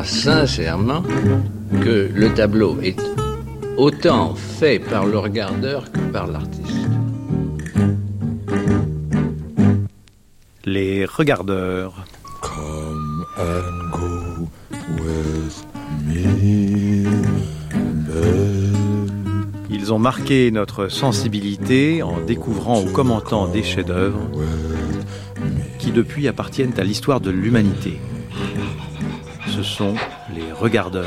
crois sincèrement que le tableau est autant fait par le regardeur que par l'artiste. Les regardeurs. Come and go with me, Ils ont marqué notre sensibilité en découvrant ou commentant des chefs-d'œuvre qui depuis appartiennent à l'histoire de l'humanité. Sont les regardeurs.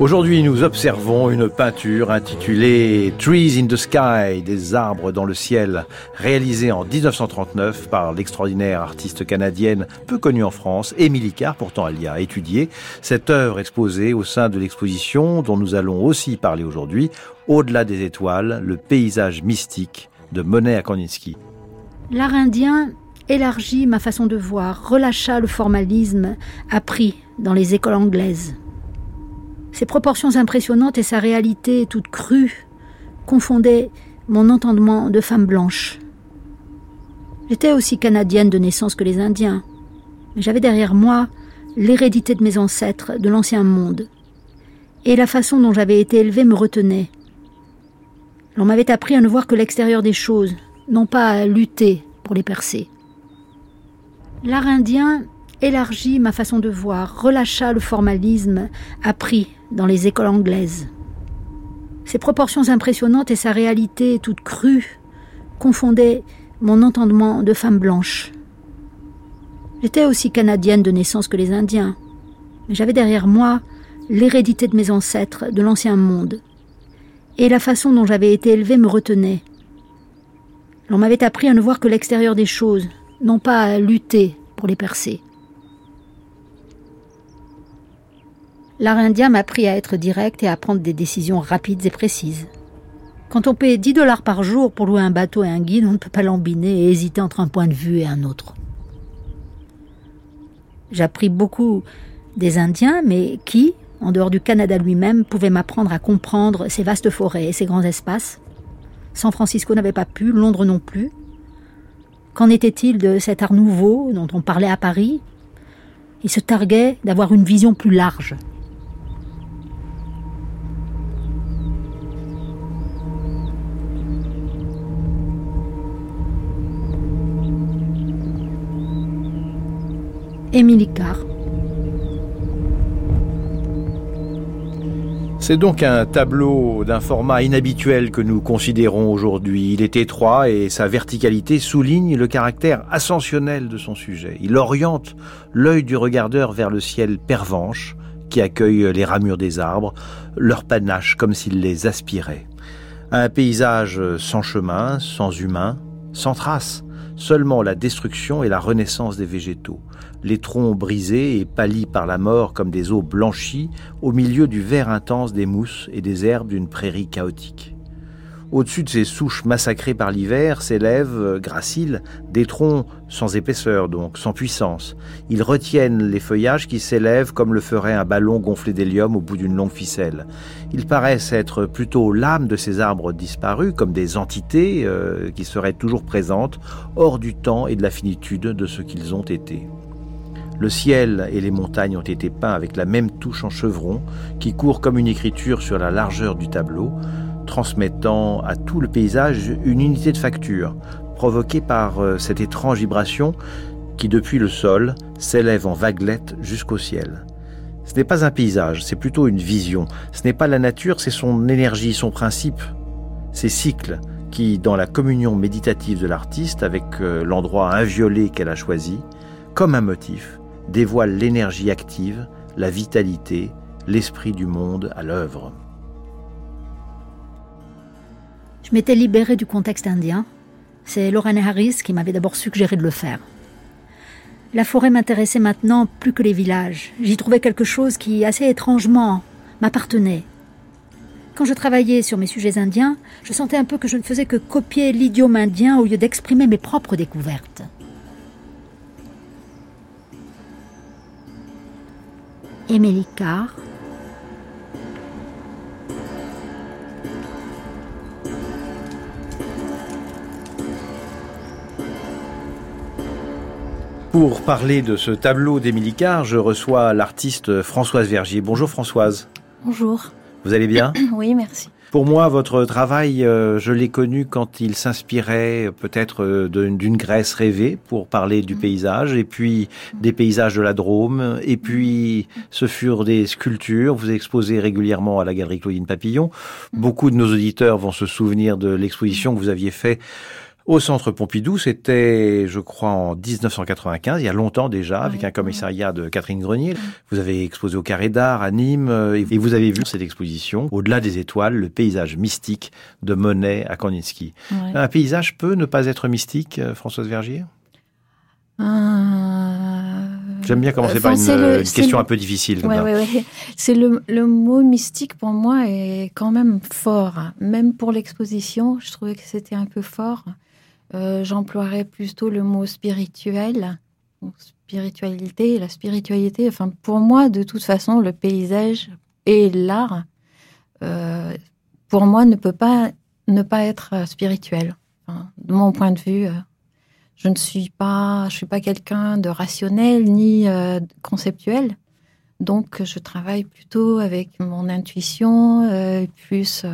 Aujourd'hui, nous observons une peinture intitulée Trees in the Sky, des arbres dans le ciel, réalisée en 1939 par l'extraordinaire artiste canadienne peu connue en France, Émilie Carr, pourtant elle y a étudié. Cette œuvre exposée au sein de l'exposition dont nous allons aussi parler aujourd'hui, Au-delà des étoiles, le paysage mystique de Monet à Kandinsky. L'art indien élargit ma façon de voir, relâcha le formalisme appris dans les écoles anglaises. Ses proportions impressionnantes et sa réalité toute crue confondaient mon entendement de femme blanche. J'étais aussi canadienne de naissance que les Indiens, mais j'avais derrière moi l'hérédité de mes ancêtres de l'ancien monde. Et la façon dont j'avais été élevée me retenait. L'on m'avait appris à ne voir que l'extérieur des choses, non pas à lutter pour les percer. L'art indien élargit ma façon de voir, relâcha le formalisme appris dans les écoles anglaises. Ses proportions impressionnantes et sa réalité toute crue confondaient mon entendement de femme blanche. J'étais aussi canadienne de naissance que les Indiens, mais j'avais derrière moi l'hérédité de mes ancêtres de l'ancien monde. Et la façon dont j'avais été élevée me retenait. L'on m'avait appris à ne voir que l'extérieur des choses, non pas à lutter pour les percer. L'art indien m'a appris à être direct et à prendre des décisions rapides et précises. Quand on paie 10 dollars par jour pour louer un bateau et un guide, on ne peut pas lambiner et hésiter entre un point de vue et un autre. J'ai appris beaucoup des Indiens, mais qui, en dehors du Canada lui-même, pouvaient m'apprendre à comprendre ces vastes forêts et ces grands espaces San Francisco n'avait pas pu, Londres non plus. Qu'en était-il de cet art nouveau dont on parlait à Paris? Il se targuait d'avoir une vision plus large. Émilie Carr. C'est donc un tableau d'un format inhabituel que nous considérons aujourd'hui. Il est étroit et sa verticalité souligne le caractère ascensionnel de son sujet. Il oriente l'œil du regardeur vers le ciel pervenche qui accueille les ramures des arbres, leur panache comme s'il les aspirait. Un paysage sans chemin, sans humain, sans trace, seulement la destruction et la renaissance des végétaux les troncs brisés et pâlis par la mort comme des eaux blanchies au milieu du vert intense des mousses et des herbes d'une prairie chaotique. Au-dessus de ces souches massacrées par l'hiver s'élèvent, euh, graciles, des troncs sans épaisseur donc, sans puissance. Ils retiennent les feuillages qui s'élèvent comme le ferait un ballon gonflé d'hélium au bout d'une longue ficelle. Ils paraissent être plutôt l'âme de ces arbres disparus, comme des entités euh, qui seraient toujours présentes, hors du temps et de la finitude de ce qu'ils ont été. Le ciel et les montagnes ont été peints avec la même touche en chevron qui court comme une écriture sur la largeur du tableau, transmettant à tout le paysage une unité de facture, provoquée par euh, cette étrange vibration qui, depuis le sol, s'élève en vaguelettes jusqu'au ciel. Ce n'est pas un paysage, c'est plutôt une vision. Ce n'est pas la nature, c'est son énergie, son principe, ses cycles, qui, dans la communion méditative de l'artiste avec euh, l'endroit inviolé qu'elle a choisi, comme un motif, dévoile l'énergie active, la vitalité, l'esprit du monde à l'œuvre. Je m'étais libérée du contexte indien. C'est Lorraine Harris qui m'avait d'abord suggéré de le faire. La forêt m'intéressait maintenant plus que les villages. J'y trouvais quelque chose qui, assez étrangement, m'appartenait. Quand je travaillais sur mes sujets indiens, je sentais un peu que je ne faisais que copier l'idiome indien au lieu d'exprimer mes propres découvertes. Émilie Carr. Pour parler de ce tableau d'Émilie Carr, je reçois l'artiste Françoise Vergier. Bonjour Françoise. Bonjour. Vous allez bien Oui, merci. Pour moi, votre travail, euh, je l'ai connu quand il s'inspirait euh, peut-être euh, d'une Grèce rêvée pour parler du paysage, et puis des paysages de la Drôme, et puis ce furent des sculptures. Vous exposez régulièrement à la galerie Claudine Papillon. Beaucoup de nos auditeurs vont se souvenir de l'exposition que vous aviez fait au centre Pompidou. C'était, je crois, en 1995, il y a longtemps déjà, avec un commissariat de Catherine Grenier. Vous avez exposé au Carré d'Art à Nîmes euh, et vous avez vu cette exposition, Au-delà des étoiles, le paysage mystique de Monet à Kandinsky. Un paysage peut ne pas être mystique, euh, Françoise Vergier? Euh, J'aime bien commencer par une, question un peu difficile. Ouais, ouais, C'est le, le, mot mystique pour moi est quand même fort. Même pour l'exposition, je trouvais que c'était un peu fort. Euh, j'emploierais plutôt le mot spirituel, spiritualité. La spiritualité, enfin, pour moi, de toute façon, le paysage et l'art, euh, pour moi, ne peut pas ne pas être spirituel. de mon point de vue, euh, je ne suis pas, je suis pas quelqu'un de rationnel ni conceptuel. Donc, je travaille plutôt avec mon intuition, plus,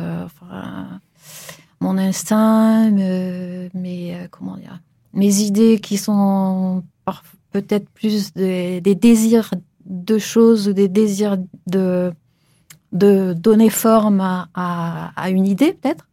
mon instinct, mes, euh, comment dire, mes idées qui sont peut-être plus des, désirs de choses ou des désirs de, de donner forme à, une idée, peut-être.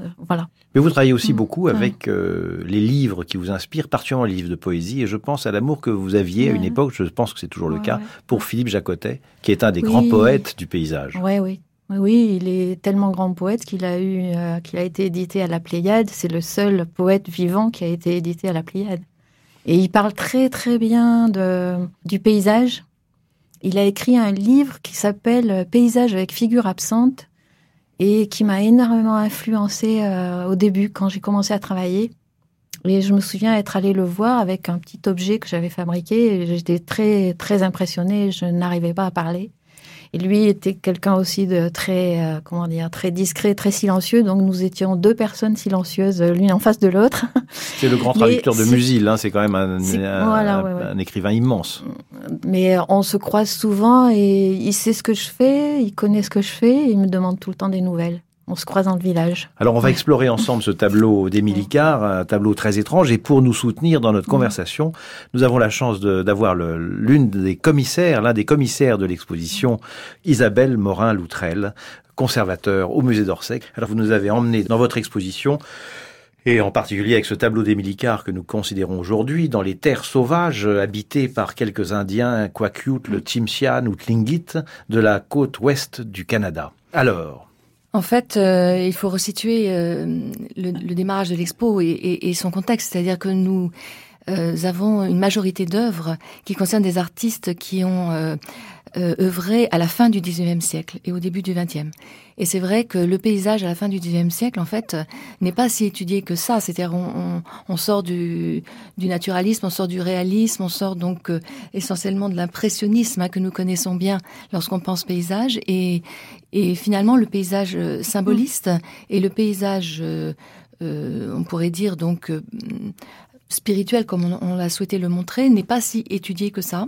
Euh, voilà. Mais vous travaillez aussi mm. beaucoup avec euh, les livres qui vous inspirent, particulièrement les livres de poésie. Et je pense à l'amour que vous aviez à une époque, je pense que c'est toujours le cas, pour Philippe Jacotet, qui est un des grands poètes du paysage. Oui, oui, oui, il est tellement grand poète qu'il a eu, euh, a été édité à la Pléiade. C'est le seul poète vivant qui a été édité à la Pléiade. Et il parle très très bien de, du paysage. Il a écrit un livre qui s'appelle Paysage avec figure absente et qui m'a énormément influencé euh, au début quand j'ai commencé à travailler. Et je me souviens être allée le voir avec un petit objet que j'avais fabriqué. J'étais très très impressionnée. Je n'arrivais pas à parler. Et lui était quelqu'un aussi de très, euh, comment dire, très discret, très silencieux. Donc nous étions deux personnes silencieuses, l'une en face de l'autre. C'est le grand traducteur de Musil, hein, c'est quand même un, écrivain immense. Mais on se croise souvent et il sait ce que je fais, il connaît ce que je fais, et il me demande tout le temps des nouvelles. On se croise dans le village. Alors on va explorer ensemble ce tableau d'Émilie Carr, un tableau très étrange. Et pour nous soutenir dans notre conversation, nous avons la chance d'avoir l'une des commissaires, l'un des commissaires de l'exposition, Isabelle Morin-Loutrel, conservateur au musée d'Orsay. Alors vous nous avez emmené dans votre exposition et en particulier avec ce tableau d'Émilie Carr que nous considérons aujourd'hui, dans les terres sauvages habitées par quelques Indiens, Kwakiut, le Tsimshian ou Tlingit, de la côte ouest du Canada. Alors, en fait, euh, il faut resituer euh, le, démarrage de l'expo et, son contexte, c'est-à-dire que nous euh, avons une majorité d'œuvres qui concernent des artistes qui ont œuvré à la fin du XIXe siècle et au début du XXe. Et c'est vrai que le paysage à la fin du XIXe siècle, en fait, n'est pas si étudié que ça. C'est-à-dire, on, on, sort du, du, naturalisme, on sort du réalisme, on sort donc euh, essentiellement de l'impressionnisme hein, que nous connaissons bien lorsqu'on pense paysage. Et, et, finalement, le paysage euh, symboliste et le paysage, euh, on pourrait dire donc spirituel, comme on, l'a souhaité le montrer, n'est pas si étudié que ça.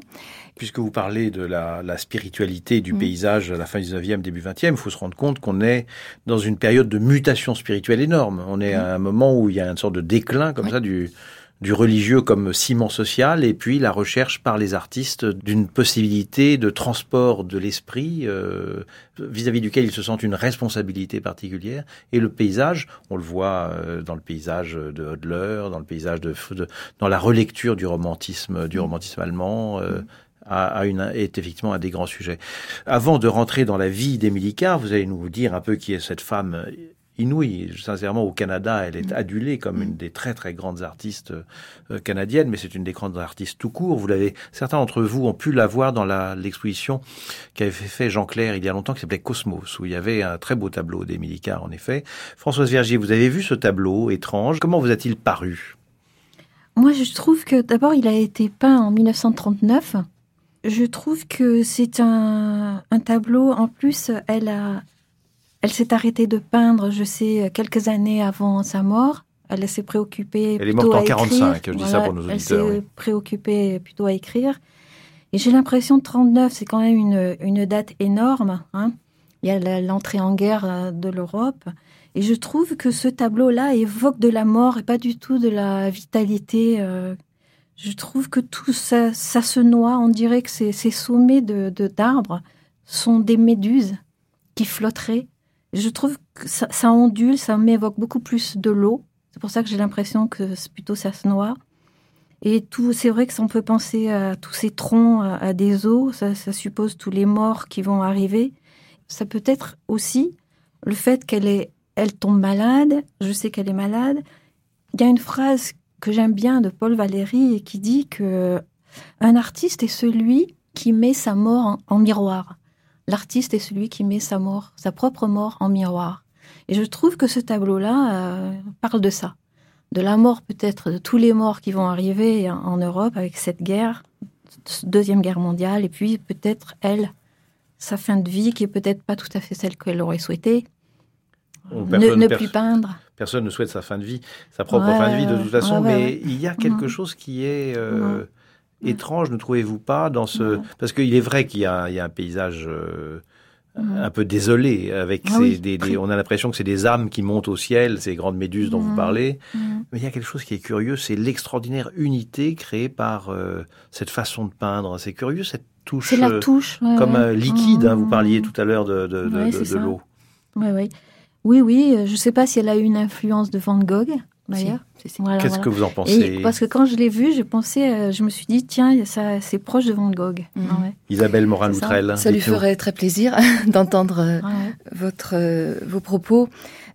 Puisque vous parlez de la, spiritualité du mm. paysage à la fin du 19e, début 20e, il faut se rendre compte qu'on est dans une période de mutation spirituelle énorme. On est à un moment où il y a une sorte de déclin comme ça du, du religieux comme ciment social et puis la recherche par les artistes d'une possibilité de transport de l'esprit euh, vis-à-vis duquel ils se sentent une responsabilité particulière et le paysage on le voit euh, dans le paysage de Hodler dans le paysage de, dans la relecture du romantisme du romantisme allemand euh, a, une, est effectivement un des grands sujets. Avant de rentrer dans la vie d'Émilie Carr, vous allez nous dire un peu qui est cette femme inouïe. Sincèrement, au Canada, elle est mm. adulée comme une mm. des très très grandes artistes euh, canadiennes, mais c'est une des grandes artistes tout court. Vous l'avez, certains d'entre vous ont pu la voir dans l'exposition qu'avait fait Jean Clair il y a longtemps, qui s'appelait Cosmos, où il y avait un très beau tableau d'Émilie Carr, en effet. Françoise Vergier, vous avez vu ce tableau étrange. Comment vous a-t-il paru? Moi, je trouve que d'abord, il a été peint en 1939. Je trouve que c'est un, un tableau. En plus, elle a, elle s'est arrêtée de peindre, je sais, quelques années avant sa mort, Elle s'est préoccupée Elle est morte en à écrire. 45, je dis ça pour nos Elle auditeurs, s'est oui. préoccupée plutôt à écrire. Et j'ai l'impression que 39, c'est quand même une, une date énorme. hein. Il y a l'entrée en guerre euh, de l'Europe. Et je trouve que ce tableau-là évoque de la mort et pas du tout de la vitalité. euh. Je trouve que tout ça, ça se noie. On dirait que ces, ces sommets de de- d'arbres sont des méduses qui flotteraient. Je trouve que ça, ondule, ça m'évoque beaucoup plus de l'eau. C'est pour ça que j'ai l'impression que plutôt ça se noie. Et tout, c'est vrai que ça, on peut penser à tous ces troncs, à, des eaux, ça, ça suppose tous les morts qui vont arriver. Ça peut être aussi le fait qu'elle est, elle tombe malade. Je sais qu'elle est malade. Il y a une phrase que j'aime bien de Paul Valéry qui dit que un artiste est celui qui met sa mort en miroir. L'artiste est celui qui met sa mort, sa propre mort en miroir. Et je trouve que ce tableau-là euh, parle de ça, de la mort peut-être de tous les morts qui vont arriver en, Europe avec cette guerre, deuxième guerre mondiale, et puis peut-être elle, sa fin de vie qui est peut-être pas tout à fait celle qu'elle aurait souhaité. On- Ne, ne plus peindre. Personne ne souhaite sa fin de vie, sa propre Ouais, fin de vie de toute façon, ouais, ouais, mais il y a quelque chose qui est euh. Étrange, ne trouvez-vous pas, dans ce... Parce qu'il est vrai qu'il y, a il y a un paysage euh, Mhm. un peu désolé, avec Ah ces- oui, des, des- très. on a l'impression que c'est des âmes qui montent au ciel, ces grandes méduses dont vous Mhm. parlez, mais il y a quelque chose qui est curieux, c'est l'extraordinaire unité créée par euh, cette façon de peindre. C'est curieux, cette touche... C'est la euh, touche. ouais, comme ouais. euh, liquide, hein, vous parliez tout à l'heure de, de, Ouais, l'eau. Ouais. Oui, oui. euh, Je ne sais pas si elle a eu une influence de Van Gogh, d'ailleurs. Si, si, si. Voilà, Qu'est-ce voilà. que vous en Et pensez parce que quand je l'ai vu, j'ai pensé, euh, je me suis dit, tiens, ça, c'est proche de Van Gogh. Mhm. Ouais, Isabelle Morin-Loutrel Ça lui ferait très plaisir d'entendre euh, ouais. votre euh, vos propos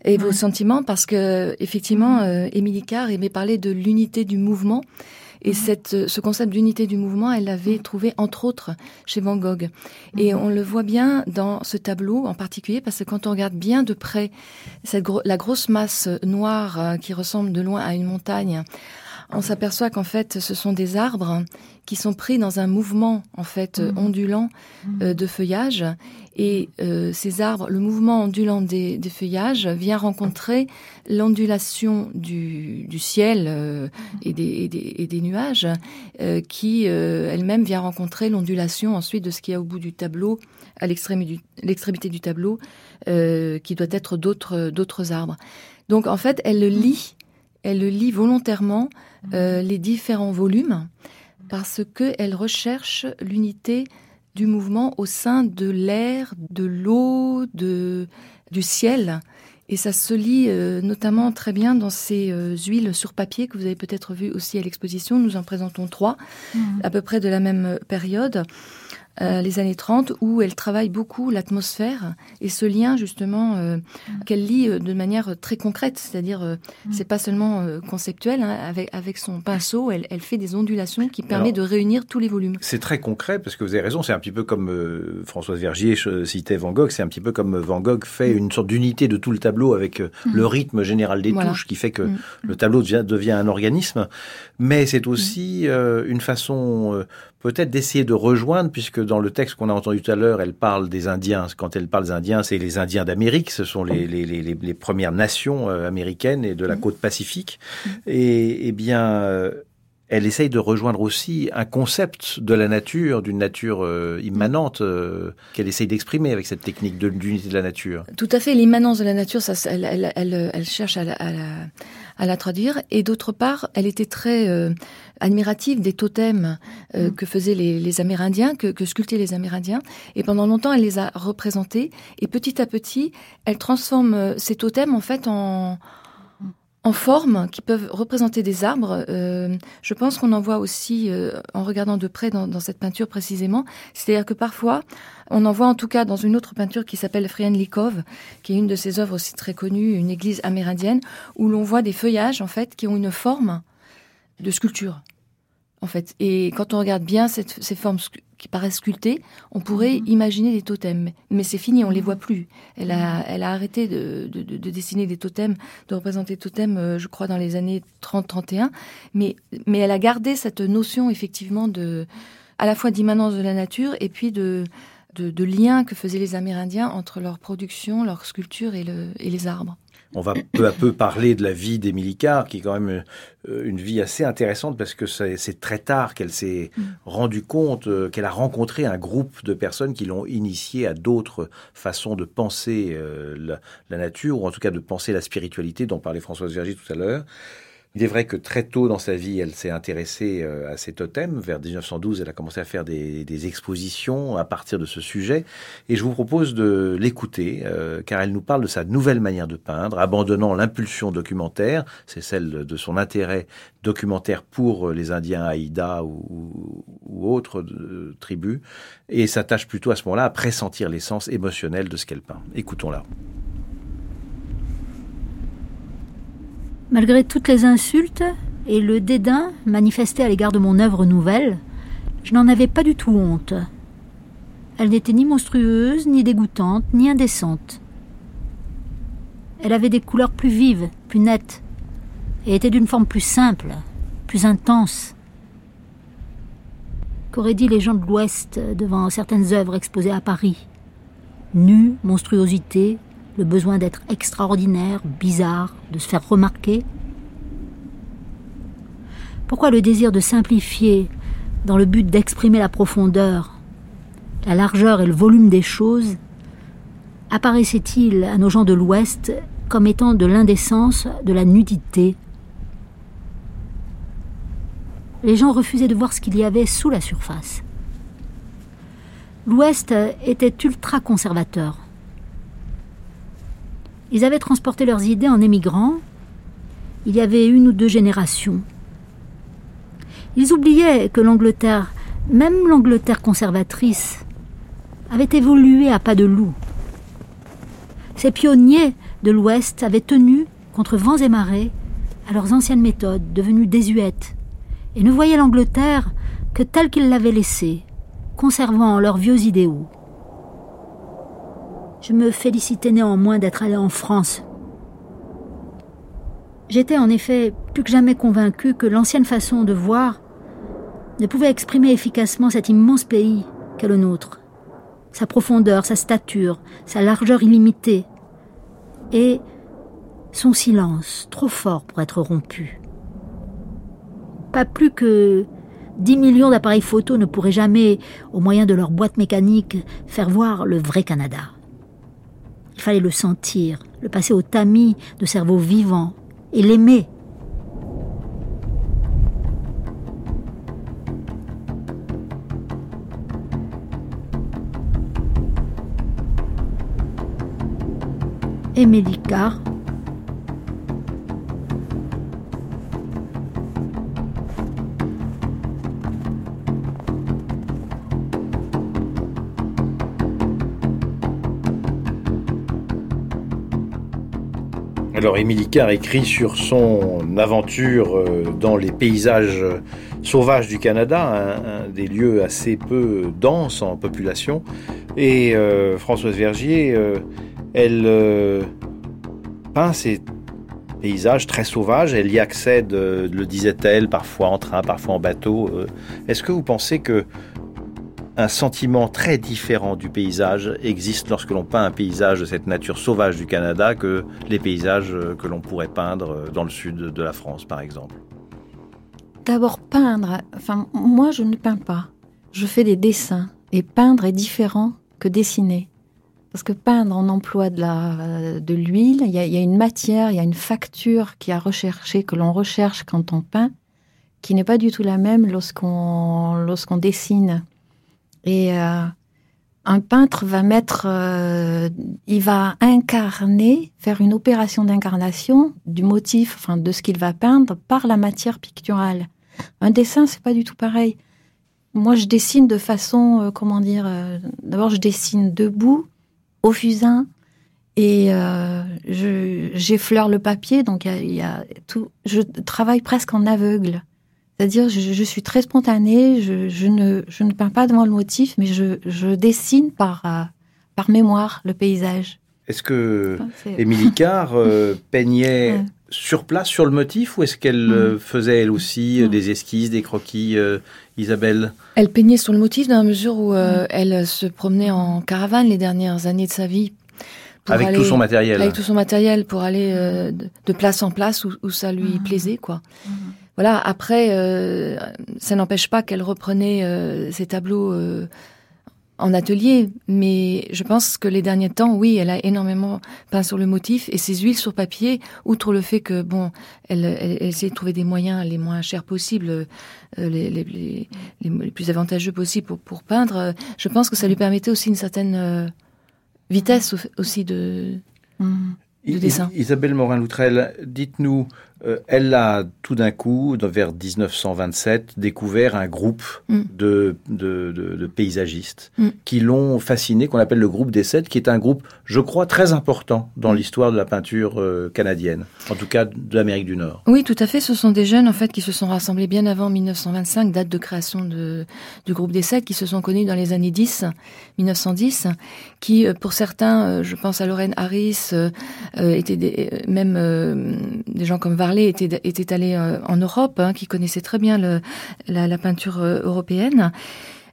et vos sentiments parce que effectivement euh, Émilie Carr aimait parler de l'unité du mouvement et Mhm. cette euh, ce concept d'unité du mouvement elle l'avait trouvé entre autres chez Van Gogh et Mhm. on le voit bien dans ce tableau en particulier parce que quand on regarde bien de près cette gro- la grosse masse noire euh, qui ressemble de loin à une montagne on s'aperçoit qu'en fait ce sont des arbres qui sont pris dans un mouvement en fait euh, Mhm. ondulant euh, de feuillage et euh, ces arbres, le mouvement ondulant des, feuillages vient rencontrer l'ondulation du, ciel euh, et, des, nuages, euh, qui elle-même vient rencontrer l'ondulation ensuite de ce qu'il y a au bout du tableau, à l'extrémité du, tableau, qui doit être d'autres, arbres. Donc en fait, elle le lit, elle le lit volontairement les différents volumes parce que elle recherche l'unité du mouvement au sein de l'air, de l'eau, de du ciel. Et ça se lit euh, notamment très bien dans ces euh, huiles sur papier que vous avez peut-être vues aussi à l'exposition. Nous en présentons trois, Mhm. à peu près de la même période, euh, les années 30, où elle travaille beaucoup l'atmosphère et ce lien justement euh, qu'elle lit euh, de manière très concrète, c'est-à-dire euh, Mm. c'est pas seulement euh, conceptuel. hein, avec avec son pinceau, elle, elle fait des ondulations qui permettent de réunir tous les volumes. C'est très concret parce que vous avez raison, c'est un petit peu comme euh, Françoise Vergier citait Van Gogh, c'est un petit peu comme Van Gogh fait une sorte d'unité de tout le tableau avec euh, le rythme général des Voilà. touches qui fait que Mm. le tableau devient, devient un organisme. Mais c'est aussi euh, une façon euh, peut-être d'essayer de rejoindre, puisque dans le texte qu'on a entendu tout à l'heure, elle parle des Indiens. Quand elle parle des Indiens, c'est les Indiens d'Amérique, ce sont les, les, les, les- premières nations euh, américaines et de la côte pacifique. Et, eh bien, euh, elle essaye de rejoindre aussi un concept de la nature, d'une nature euh, immanente, euh, qu'elle essaye d'exprimer avec cette technique de d'unité de la nature. Tout à fait, l'immanence de la nature, ça, elle, elle, elle, elle cherche à la, à, la, à la traduire. Et d'autre part, elle était très euh, admirative des totems euh, que faisaient les, les Amérindiens, que, que sculptaient les Amérindiens. Et pendant longtemps, elle les a représentés. Et petit à petit, elle transforme euh, ces totems en fait en en forme qui peuvent représenter des arbres. Euh, je pense qu'on en voit aussi euh, en regardant de près dans, cette peinture précisément. C'est-à-dire que parfois, on en voit en tout cas dans une autre peinture qui s'appelle Friendlikov, qui est une de ses œuvres aussi très connues, une église amérindienne, où l'on voit des feuillages en fait qui ont une forme de sculpture. En fait, et quand on regarde bien cette, ces formes qui paraissent sculptées, on pourrait Mhm. imaginer des totems, mais c'est fini, on les voit plus. Elle a, elle a arrêté de, de, de- de dessiner des totems, de représenter des totems, euh, je crois, dans les années 30-31, mais, mais elle a gardé cette notion effectivement de, à la fois d'immanence de la nature et puis de de, liens que faisaient les Amérindiens entre leur production, leur sculpture et, les arbres. On va peu à peu parler de la vie d'Émilie Carr, qui est quand même euh, une vie assez intéressante parce que c'est très tard qu'elle s'est mm. rendue compte euh, qu'elle a rencontré un groupe de personnes qui l'ont initiée à d'autres façons de penser euh, la, la, nature, ou en tout cas de penser la spiritualité dont parlait Françoise Vergy tout à l'heure. Il est vrai que très tôt dans sa vie, elle s'est intéressée euh, à ces totems. Vers 1912, elle a commencé à faire des, expositions à partir de ce sujet. Et je vous propose de l'écouter, euh, car elle nous parle de sa nouvelle manière de peindre, abandonnant l'impulsion documentaire, c'est celle de son intérêt documentaire pour les Indiens Aïda ou, autres euh, tribus, et s'attache plutôt à ce moment-là à pressentir l'essence émotionnelle de ce qu'elle peint. Écoutons-la. Malgré toutes les insultes et le dédain manifesté à l'égard de mon œuvre nouvelle, je n'en avais pas du tout honte. Elle n'était ni monstrueuse, ni dégoûtante, ni indécente. Elle avait des couleurs plus vives, plus nettes, et était d'une forme plus simple, plus intense. Qu'auraient dit les gens de l'Ouest devant certaines œuvres exposées à Paris? Nue, monstruosité, le besoin d'être extraordinaire, bizarre, de se faire remarquer Pourquoi le désir de simplifier dans le but d'exprimer la profondeur, la largeur et le volume des choses apparaissait-il à nos gens de l'Ouest comme étant de l'indécence, de la nudité? Les gens refusaient de voir ce qu'il y avait sous la surface. L'Ouest était ultra conservateur. Ils avaient transporté leurs idées en émigrant. Il y avait une ou deux générations. Ils oubliaient que l'Angleterre, même l'Angleterre conservatrice, avait évolué à pas de loup. Ces pionniers de l'Ouest avaient tenu, contre vents et marées, à leurs anciennes méthodes, devenues désuètes, et ne voyaient l'Angleterre que telle qu'ils l'avaient laissée, conservant leurs vieux idéaux. Je me félicitais néanmoins d'être allé en France. J'étais en effet plus que jamais convaincu que l'ancienne façon de voir ne pouvait exprimer efficacement cet immense pays qu'est le nôtre, sa profondeur, sa stature, sa largeur illimitée, et son silence, trop fort pour être rompu. Pas plus que dix millions d'appareils photo ne pourraient jamais, au moyen de leur boîte mécanique, faire voir le vrai Canada. Il fallait le sentir, le passer au tamis de cerveau vivant et l'aimer. Alors Émilie Carr écrit sur son aventure euh, dans les paysages sauvages du Canada, des lieux assez peu denses en population. Et euh, Françoise Vergier, euh, elle peint ces paysages très sauvages, elle y accède, le disait-elle, parfois en train, parfois en bateau. Est-ce que vous pensez que un sentiment très différent du paysage existe lorsque l'on peint un paysage de cette nature sauvage du Canada que les paysages que l'on pourrait peindre dans le sud de la France, par exemple. D'abord, peindre. Enfin, moi, je ne peins pas. Je fais des dessins. Et peindre est différent que dessiner. Parce que peindre, on emploie de l'huile, il, y, a une matière, il y a une facture qui a recherché, que l'on recherche quand on peint, qui n'est pas du tout la même lorsqu'on lorsqu'on dessine. Et euh, un peintre va mettre, euh, il va incarner, faire une opération d'incarnation du motif, enfin de ce qu'il va peindre par la matière picturale. Un dessin, c'est pas du tout pareil. Moi, je dessine de façon, euh, comment dire, d'abord je dessine debout, au fusain, et j'effleure le papier, donc il y a tout. Je travaille presque en aveugle. C'est-à-dire, je, suis très spontanée, je, ne, je ne peins pas devant le motif, mais je, dessine par, euh, par mémoire le paysage. Est-ce que Émilie Carr euh, peignait sur place, sur le motif, ou est-ce qu'elle euh, faisait elle aussi des esquisses, des croquis, euh, Isabelle? Elle peignait sur le motif dans la mesure où euh, elle se promenait en caravane les dernières années de sa vie. pour Avec aller- tout son matériel. Avec tout son matériel pour aller euh, de, de place en place où, où ça lui plaisait, quoi. Voilà. Après, euh, ça n'empêche pas qu'elle reprenait euh, ses tableaux euh, en atelier, mais je pense que les derniers temps, oui, elle a énormément peint sur le motif et ses huiles sur papier, outre le fait que bon, elle, elle, elle essayait de trouver des moyens les moins chers possibles, euh, les, les, les, les, les plus avantageux possibles pour, pour peindre. euh, Je pense que ça lui permettait aussi une certaine euh, vitesse au- aussi de. Mhm. de dessin. Isabelle Morin-Loutrel, dites-nous, euh, elle a tout d'un coup, vers 1927, découvert un groupe Mm. de, de, de- de paysagistes Mm. qui l'ont fasciné, qu'on appelle le groupe des Sept, qui est un groupe, je crois, très important dans Mm. l'histoire de la peinture euh, canadienne, en tout cas de l'Amérique du Nord. Oui, tout à fait. Ce sont des jeunes en fait qui se sont rassemblés bien avant 1925, date de création de, du groupe des sept, qui se sont connus dans les années 10, 1910, qui euh, pour certains, je pense à Lorraine Harris, euh, étaient des, même des gens comme Varley étaient allés euh, en Europe, hein, qui connaissaient très bien le, la, la peinture euh, européenne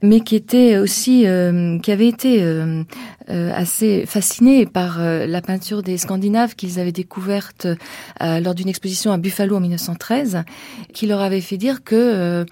mais qui était aussi, euh, qui avait été euh, euh, assez fascinés par euh, la peinture des Scandinaves qu'ils avaient découverte euh, lors d'une exposition à Buffalo en 1913, qui leur avait fait dire que euh,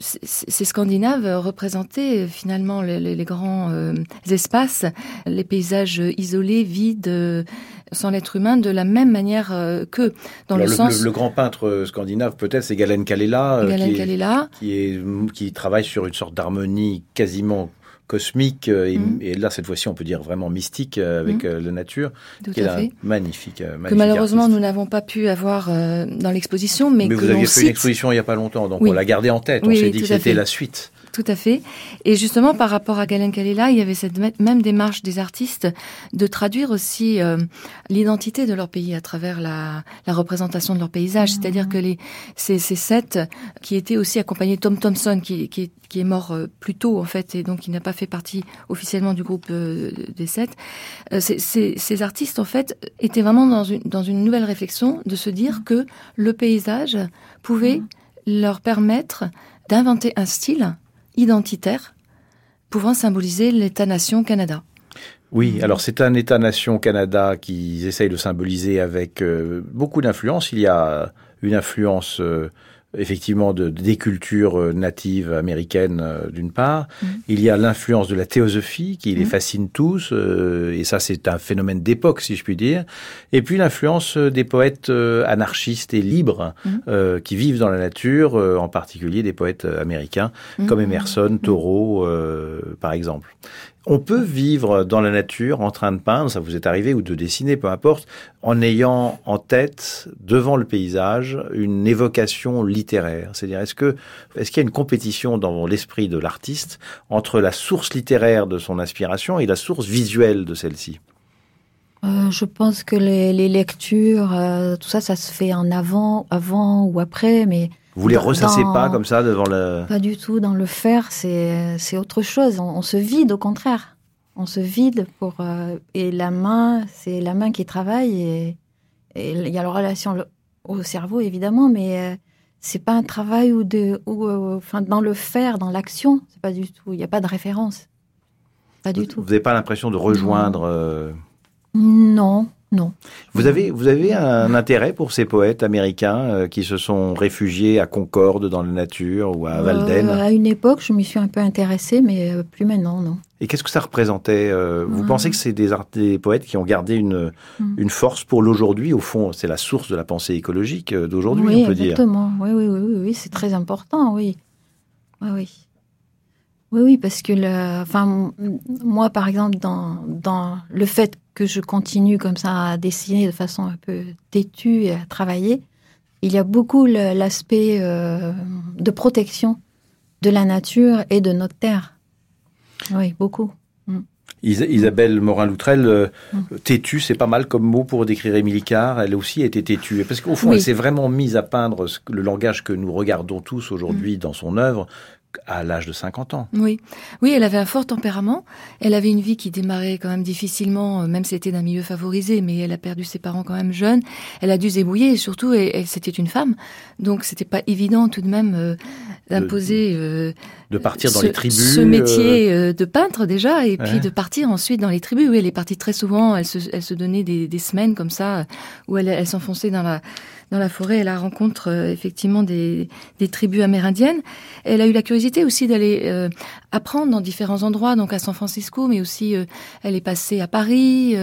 ces Scandinaves représentaient euh, finalement les, les- grands euh, espaces, les paysages isolés, vides, euh, sans l'être humain, de la même manière euh, que dans Alors, le, le, sens le- le grand peintre scandinave, peut-être, c'est Galen Kalela, euh, Galen qui, est- Kalela. qui, est, qui travaille sur une sorte d'harmonie quasiment cosmique, euh, et, Mhm. et là, cette fois-ci, on peut dire vraiment mystique euh, avec euh, la nature, Tout qui est un magnifique, magnifique Que malheureusement artiste. nous n'avons pas pu avoir euh, dans l'exposition, mais, Mais que vous aviez fait une exposition il n'y a pas longtemps, donc Oui. on l'a gardé en tête. on s'est oui, dit que c'était la suite. Tout à fait. Et justement, par rapport à Galen Kalela, il y avait cette mê- même démarche des artistes de traduire aussi euh, l'identité de leur pays à travers la, la représentation de leur paysage. C'est-à-dire que les, ces, ces sept qui étaient aussi accompagnés de Tom Thompson, qui, qui, est- qui est mort euh, plus tôt en fait, et donc qui n'a pas fait partie officiellement du groupe euh, des sept. ces, ces, ces artistes en fait étaient vraiment dans une, dans une nouvelle réflexion de se dire que le paysage pouvait leur permettre d'inventer un style identitaire pouvant symboliser l'État-nation Canada. Oui, alors c'est un État-nation Canada qu'ils essayent de symboliser avec euh, beaucoup d'influence. Il y a une influence euh, effectivement de, des cultures euh, natives américaines euh, d'une part. Mhm. Il y a l'influence de la théosophie qui les Mhm. fascine tous, euh, et ça c'est un phénomène d'époque si je puis dire. Et puis l'influence euh, des poètes euh, anarchistes et libres euh, qui vivent dans la nature, euh, en particulier des poètes américains comme Emerson, Thoreau, euh, par exemple. On peut vivre dans la nature en train de peindre, ça vous est arrivé, ou de dessiner, peu importe, en ayant en tête, devant le paysage, une évocation littéraire. C'est-à-dire, est-ce qu'il y a une compétition dans l'esprit de l'artiste entre la source littéraire de son inspiration et la source visuelle de celle-ci? Euh, je pense que les, les lectures, euh, tout ça, ça se fait en avant, avant ou après, mais Vous les ressassez dans- pas comme ça devant le... pas du tout dans le faire. C'est c'est autre chose. On, on se vide au contraire. On se vide pour euh, et la main, c'est la main qui travaille et il y a la relation au cerveau évidemment, mais euh, c'est pas un travail ou de ou euh, enfin dans le faire, dans l'action, c'est pas du tout. Il n'y a pas de référence. Pas du tout. Vous n'avez pas l'impression de rejoindre... euh, Non, non. Vous avez, vous avez un intérêt pour ces poètes américains euh, qui se sont réfugiés à Concorde dans la nature ou à Walden Euh, à une époque, je m'y suis un peu intéressée, mais euh, plus maintenant, non. Et qu'est-ce que ça représentait Vous pensez que c'est des, poètes qui ont gardé une, Mm. une force pour l'aujourd'hui? Au fond, c'est la source de la pensée écologique d'aujourd'hui, oui, on peut dire. exactement. Oui, oui, oui, oui, oui, c'est très important, oui. Oui, oui. Oui, oui, parce que le, enfin, moi, par exemple, dans, dans le fait que je continue comme ça à dessiner de façon un peu têtue et à travailler, il y a beaucoup l'aspect euh, de protection de la nature et de notre terre. Oui, beaucoup. Isa- Isabelle Morin-Loutrel, euh, Mm. têtue, c'est pas mal comme mot pour décrire Émilie Carr. Elle aussi a été têtue. Parce qu'au fond, Oui. elle s'est vraiment mise à peindre le langage que nous regardons tous aujourd'hui Mm. dans son œuvre à l'âge de 50 ans. Oui, oui, elle avait un fort tempérament. Elle avait une vie qui démarrait quand même difficilement, euh, même si c'était d'un milieu favorisé, mais elle a perdu ses parents quand même jeunes. Elle a dû se débrouiller et surtout, elle, c'était une femme, donc c'était pas évident tout de même euh, d'imposer euh, de partir dans les tribus, ce métier de peintre déjà, et puis de partir ensuite dans les tribus. Oui, elle est partie très souvent. Elle se, elle se donnait des, des semaines comme ça où elle, elle s'enfonçait dans la dans la forêt à la rencontre euh, effectivement des, des, tribus amérindiennes. Elle a eu la curiosité aussi d'aller euh, apprendre dans différents endroits, donc à San Francisco, mais aussi euh, elle est passée à Paris.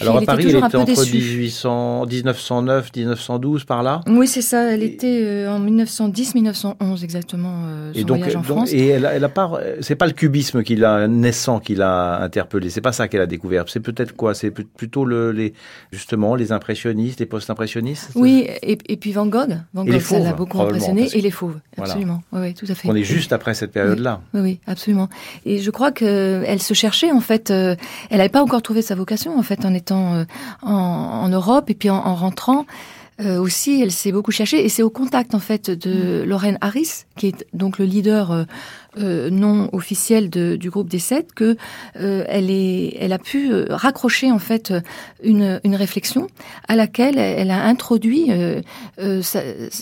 Alors à Paris, elle était entre 1800, 1909, 1912 par là? Oui, c'est ça. Elle était en 1910-1911 exactement. son et donc, voyage en France. et elle, elle a pas, c'est pas le cubisme qui l'a naissant qui l'a interpellé. C'est pas ça qu'elle a découvert. C'est peut-être quoi C'est plutôt le, les justement les impressionnistes, les post-impressionnistes? Oui, et, puis Van Gogh, Van Gogh, ça l'a beaucoup impressionné, et les fauves, absolument. Oui, tout à fait. On est juste après cette période-là. Oui, oui, absolument. Et je crois qu'elle se cherchait en fait. Euh, elle n'avait pas encore trouvé sa vocation en fait en étant euh, en, Europe et puis en, rentrant. Euh, aussi, elle s'est beaucoup cherchée et c'est au contact en fait de mm. Lorraine Harris, qui est donc le leader euh, non officielle de, du groupe des sept que euh, elle est, elle a pu euh, raccrocher en fait une, une réflexion à laquelle elle a introduit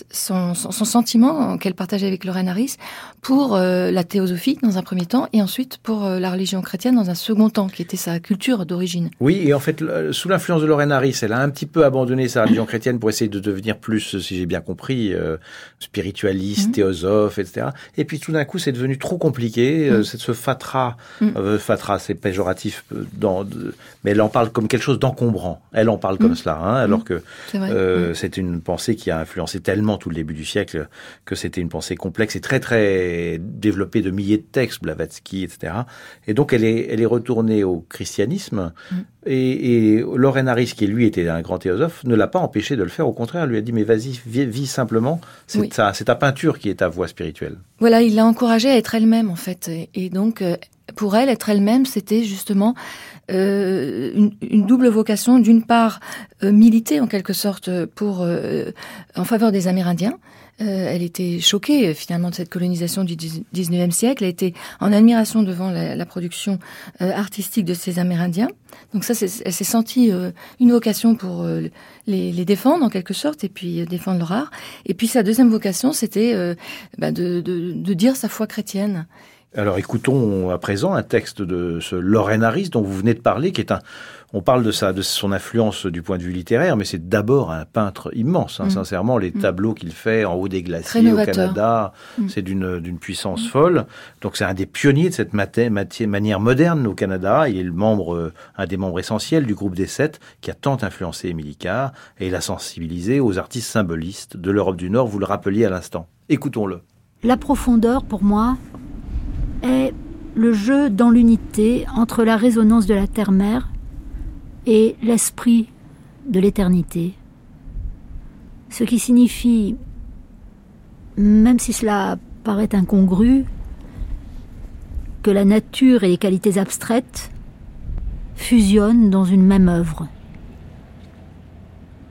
son, son, sentiment qu'elle partageait avec Lorraine Harris pour la théosophie dans un premier temps et ensuite pour la religion chrétienne dans un second temps qui était sa culture d'origine. Oui, et en fait sous l'influence de Lorraine Harris, elle a un petit peu abandonné sa religion chrétienne pour essayer de devenir plus, si j'ai bien compris, spiritualiste, mm-hmm. théosophe, etc. Et puis tout d'un coup, c'est devenu trop compliqué. Euh, mm. C'est ce fatras. Mm. Euh, fatras, c'est péjoratif, euh, mais elle en parle comme quelque chose d'encombrant. Elle en parle comme mm. cela, hein, alors que c'est une pensée qui a influencé tellement tout le début du siècle que c'était une pensée complexe et très très développée de milliers de textes, Blavatsky, etc. Et donc elle est, elle est retournée au christianisme. Et, et Lorraine Harris, qui lui était un grand théosophe, ne l'a pas empêché de le faire. Au contraire, elle lui a dit mais vas-y, vis, simplement. C'est ta peinture qui est ta voie spirituelle. Voilà, il l'a encouragée à être elle-même en fait. Et donc, euh, pour elle, être elle-même, c'était justement euh, une, double vocation. D'une part, euh, militer en quelque sorte en faveur des Amérindiens. Elle était choquée finalement de cette colonisation du 19e siècle. Elle était en admiration devant la, production artistique de ces Amérindiens. Donc ça, elle s'est sentie une vocation pour les, les, défendre en quelque sorte et puis défendre leur art. Et puis sa deuxième vocation, c'était bah, de, de, de dire sa foi chrétienne. Alors écoutons à présent un texte de ce Lorraine Harris dont vous venez de parler, qui est un, on parle de ça, de son influence du point de vue littéraire, mais c'est d'abord un peintre immense. Hein, mm. Sincèrement, les mm. tableaux qu'il fait en haut des glaciers au Canada, mm. c'est d'une puissance folle. Donc c'est un des pionniers de cette manière moderne au Canada. Il est le membre, euh, un des membres essentiels du groupe des Sept, qui a tant influencé Émilie Carr et l'a sensibilisé aux artistes symbolistes de l'Europe du Nord. Vous le rappeliez à l'instant. Écoutons-le. La profondeur, pour moi, est le jeu dans l'unité entre la résonance de la terre-mère et l'esprit de l'éternité. Ce qui signifie, même si cela paraît incongru, que la nature et les qualités abstraites fusionnent dans une même œuvre.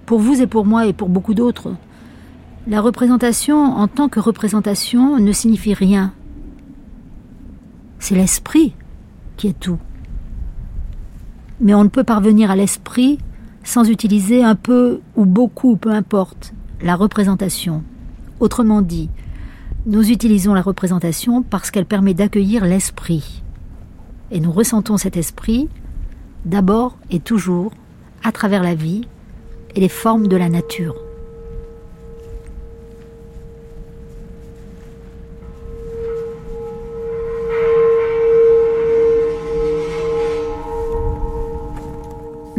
Pour vous et pour moi et pour beaucoup d'autres, la représentation en tant que représentation ne signifie rien c'est l'esprit qui est tout. Mais on ne peut parvenir à l'esprit sans utiliser un peu ou beaucoup, peu importe, la représentation. Autrement dit, nous utilisons la représentation parce qu'elle permet d'accueillir l'esprit. Et nous ressentons cet esprit d'abord et toujours à travers la vie et les formes de la nature.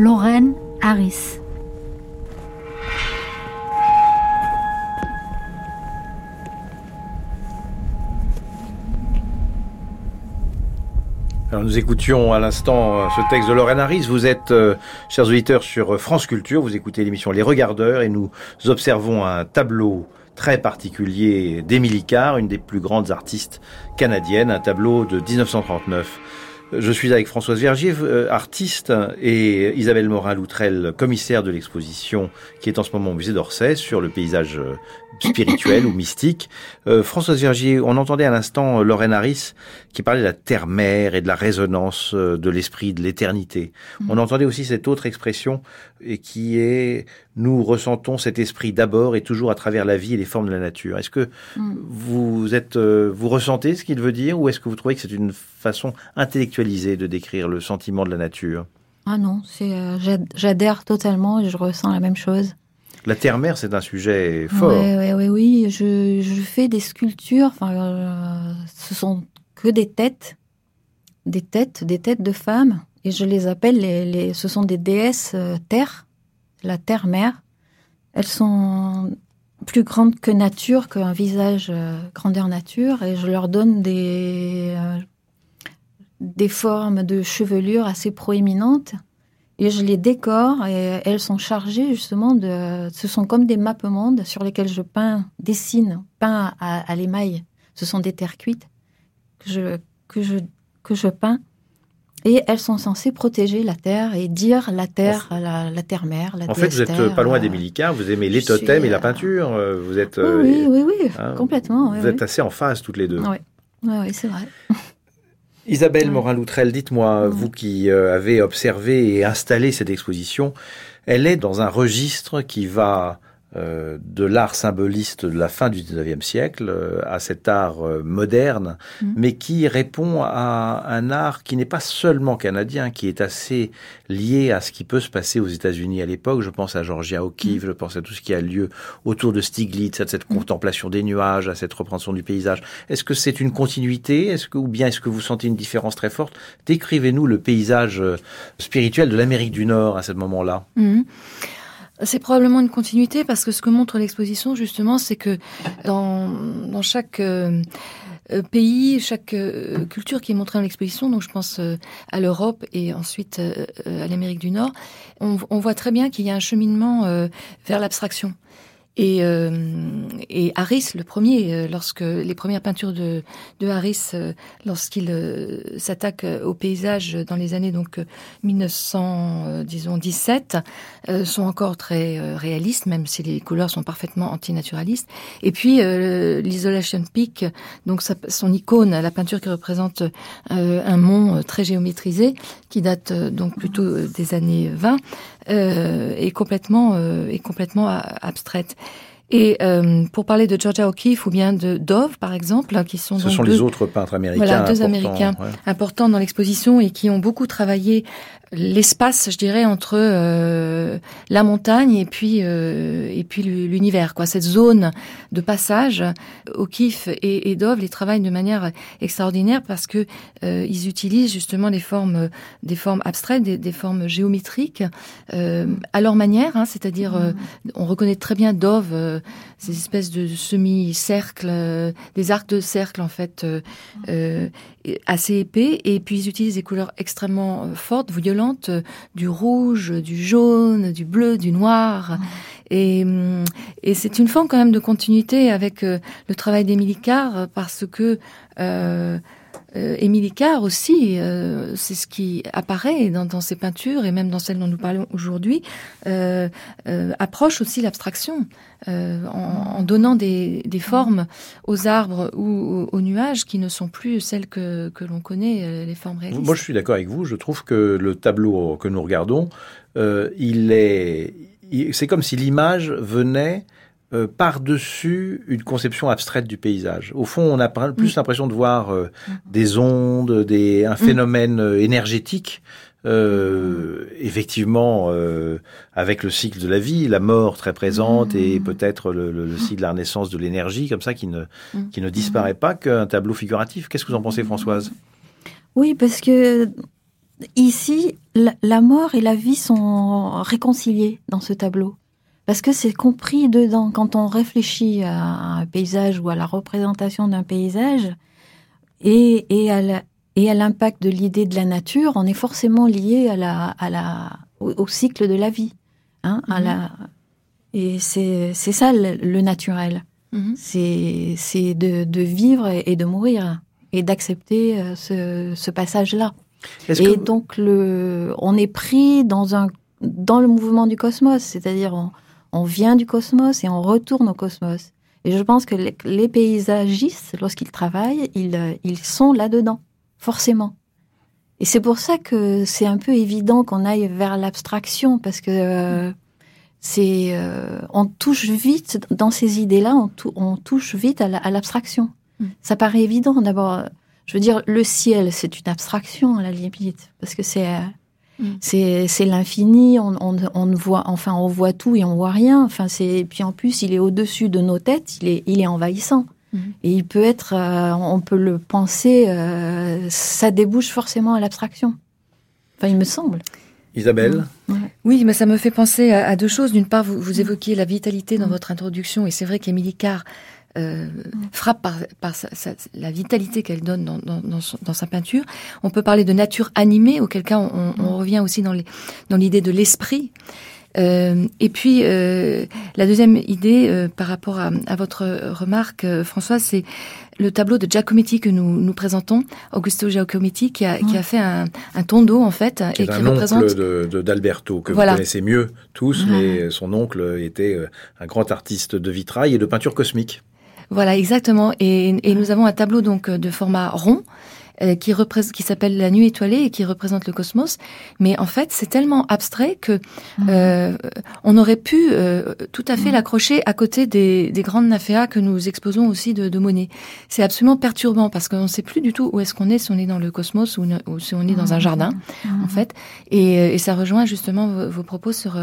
Lorraine Harris. Nous écoutions à l'instant euh, ce texte de Lorraine Harris. Vous êtes, euh, chers auditeurs, sur France Culture. Vous écoutez l'émission Les Regardeurs et nous observons un tableau très particulier d'Émilie Carr, une des plus grandes artistes canadiennes, un tableau de 1939 Je suis avec Françoise Vergier, euh, artiste, et Isabelle Morin-Loutrel, commissaire de l'exposition qui est en ce moment au musée d'Orsay sur le paysage euh, spirituel ou mystique. Euh, Françoise Vergier, on entendait à l'instant euh, Lorraine Harris qui parlait de la terre-mère et de la résonance euh, de l'esprit, de l'éternité. Mm. On entendait aussi cette autre expression et qui est nous ressentons cet esprit d'abord et toujours à travers la vie et les formes de la nature. Est-ce que Mm. vous êtes euh, vous ressentez ce qu'il veut dire ou est-ce que vous trouvez que c'est une façon intellectualisée de décrire le sentiment de la nature? Ah non, c'est euh, j'adhère totalement et je ressens la même chose. La terre-mère, c'est un sujet fort. Ouais, ouais, oui, je, fais des sculptures. Enfin, euh, ce sont que des têtes, des têtes, des têtes de femmes, et je les appelle les, les ce sont des déesses euh, terre, la terre-mère. Elles sont plus grandes que nature, qu'un visage euh, grandeur nature, et je leur donne des euh, des formes de chevelure assez proéminentes. Et je les décore et elles sont chargées justement de. Ce sont comme des mappes-mondes sur lesquels je peins, dessine, peins à, à l'émail. Ce sont des terres cuites que je, que je, que je peins. Et elles sont censées protéger la terre et dire la terre, la, la terre-mère, la En fait, vous êtes déesse-terre, pas loin euh, d'Émilie Carr, vous aimez les suis, totems et la euh, peinture, euh, vous êtes, Oui, euh, oui, oui, oui, hein, complètement. oui, vous oui. êtes assez en phase toutes les deux. Ouais, ouais, c'est vrai. Isabelle. Morin-Loutrel, dites-moi, vous qui euh, avez observé et installé cette exposition, elle est dans un registre qui va euh, de l'art symboliste de la fin du 19e siècle euh, à cet art euh, moderne, Mhm. mais qui répond à un art qui n'est pas seulement canadien, qui est assez lié à ce qui peut se passer aux États-Unis à l'époque. Je pense à Georgia O'Keeffe, je pense à tout ce qui a lieu autour de Stiglitz, à cette contemplation des nuages, à cette représentation du paysage. Est-ce que c'est une continuité? Est-ce que ou bien est-ce que vous sentez une différence très forte? Décrivez-nous le paysage euh, spirituel de l'Amérique du Nord à ce moment-là. C'est probablement une continuité parce que ce que montre l'exposition justement, c'est que dans, dans chaque euh, euh, pays, chaque euh, culture qui est montrée dans l'exposition, donc je pense à l'Europe et ensuite à l'Amérique du Nord, on, voit très bien qu'il y a un cheminement vers l'abstraction. Et, euh, et Harris, le premier, euh, lorsque les premières peintures de, Harris, euh, lorsqu'il euh, s'attaque au paysage dans les années donc euh, 1900, euh, disons 17, sont encore très réalistes, même si les couleurs sont parfaitement antinaturalistes. Et puis l'Isolation Peak, donc son icône, la peinture qui représente un mont très géométrisé, qui date donc plutôt des années 20, euh, est complètement euh, est complètement a- abstraite. Et euh, pour parler de Georgia O'Keeffe ou bien de Dove, par exemple, qui sont Ce donc sont deux- les autres peintres américains. Voilà, deux Américains. ouais. importants dans l'exposition et qui ont beaucoup travaillé l'espace, je dirais, entre euh, la montagne et puis euh, et puis l'univers, quoi. Cette zone de passage, O'Keeffe et, et Dove les travaillent de manière extraordinaire parce que euh, ils utilisent justement les formes, des formes abstraites, des, des formes géométriques euh, à leur manière, hein, c'est-à-dire euh, on reconnaît très bien Dove, euh, ces espèces de semi-cercles, euh, des arcs de cercle en fait. Assez épais et puis ils utilisent des couleurs extrêmement euh, fortes, violentes, euh, du rouge, du jaune, du bleu, du noir. Et, hum, et c'est une forme quand même de continuité avec euh, le travail d'Émilie Carr parce que euh, Émilie Carr aussi, euh, c'est ce qui apparaît dans, ses peintures et même dans celles dont nous parlons aujourd'hui, euh, euh, approche aussi l'abstraction euh, en, donnant des, formes aux arbres ou aux, nuages qui ne sont plus celles que, l'on connaît, euh, les formes réalistes. Moi, je suis d'accord avec vous. Je trouve que le tableau que nous regardons, euh, il est, c'est comme si l'image venait euh, par-dessus une conception abstraite du paysage. Au fond, on a plus l'impression de voir euh, des ondes, des, un phénomène euh, énergétique. Euh, effectivement, avec le cycle de la vie, la mort très présente et peut-être le, le- le cycle de la renaissance de l'énergie, comme ça, qui ne, qui ne disparaît pas qu'un tableau figuratif. Qu'est-ce que vous en pensez, Françoise? Oui, parce que ici, la, la mort et la vie sont réconciliées dans ce tableau. Parce que c'est compris dedans. Quand on réfléchit à un paysage ou à la représentation d'un paysage et, et à la- et à l'impact de l'idée de la nature, on est forcément lié à la, à la, au, au cycle de la vie. Hein, à la, et c'est c'est ça le, le naturel. Mhm. C'est c'est de, de vivre et, et de mourir et d'accepter euh, ce, ce passage-là. Et que... donc, le, on est pris dans, un, dans le mouvement du cosmos, c'est-à-dire on, on, vient du cosmos et on retourne au cosmos. Et je pense que les, paysagistes, lorsqu'ils travaillent, ils, ils sont là-dedans, forcément. Et c'est pour ça que c'est un peu évident qu'on aille vers l'abstraction, parce que euh, c'est, euh, on touche vite dans ces idées-là, on, on, touche vite à l'abstraction. Mm. Ça paraît évident. D'abord, je veux dire, le ciel, c'est une abstraction à la limite, parce que c'est. C'est c'est l'infini. On, on, on, voit, enfin, on voit tout et on voit rien. Enfin, c'est puis en plus, il est au-dessus de nos têtes. Il est il est envahissant. Mm. Et il peut être, euh, on peut le penser, euh, ça débouche forcément à l'abstraction. Enfin, il me semble. Isabelle Oui, mais ça me fait penser à, deux choses. D'une part, vous, vous évoquiez la vitalité dans votre introduction, et c'est vrai qu'Émilie Carr euh, frappe par, la vitalité qu'elle donne dans, sa peinture. On peut parler de nature animée, auquel cas on, revient aussi dans l'idée de l'esprit. Euh, et puis euh, la deuxième idée par rapport à, votre remarque, François, c'est le tableau de Giacometti que nous, nous présentons, Augusto Giacometti, qui a, qui a fait un, un tondo en fait qui et qui un représente de d'Alberto que vous connaissez mieux tous, mais son oncle était un grand artiste de vitrail et de peinture cosmique. Voilà, exactement. Et, et, nous avons un tableau donc de format rond euh, qui, représente, qui s'appelle La Nuit étoilée et qui représente le cosmos. Mais en fait, c'est tellement abstrait que mhm. euh, on aurait pu euh, tout à fait mhm. l'accrocher à côté des, des grandes naféas que nous exposons aussi de, de Monet. C'est absolument perturbant parce qu'on ne sait plus du tout où est-ce qu'on est, si on est dans le cosmos ou, ou si on est dans un mhm. jardin, en fait. Et, et, ça rejoint justement vos, propos sur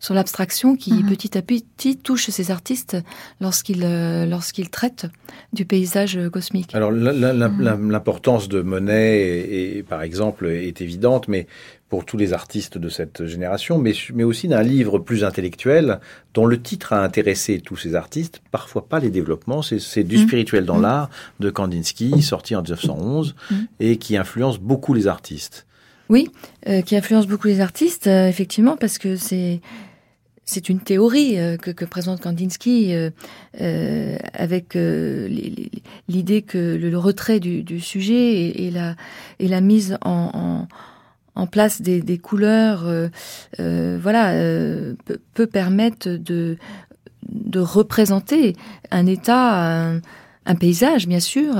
sur l'abstraction qui petit à petit touche ces artistes lorsqu'ils lorsqu'ils traitent du paysage cosmique. Alors l'importance de Monet, et, par exemple, est évidente, mais pour tous les artistes de cette génération, mais, mais aussi d'un livre plus intellectuel dont le titre a intéressé tous ces artistes, parfois pas les développements, c'est du mmh. spirituel dans mmh. l'art de Kandinsky, sorti en 1911, mmh. et qui influence beaucoup les artistes. Oui, euh, qui influence beaucoup les artistes, euh, effectivement, parce que c'est c'est une théorie euh, que, présente Kandinsky euh, euh, avec l'idée que le, retrait du, sujet et, la, mise en, place des, couleurs, voilà, peut, permettre de, représenter un état, un paysage, bien sûr,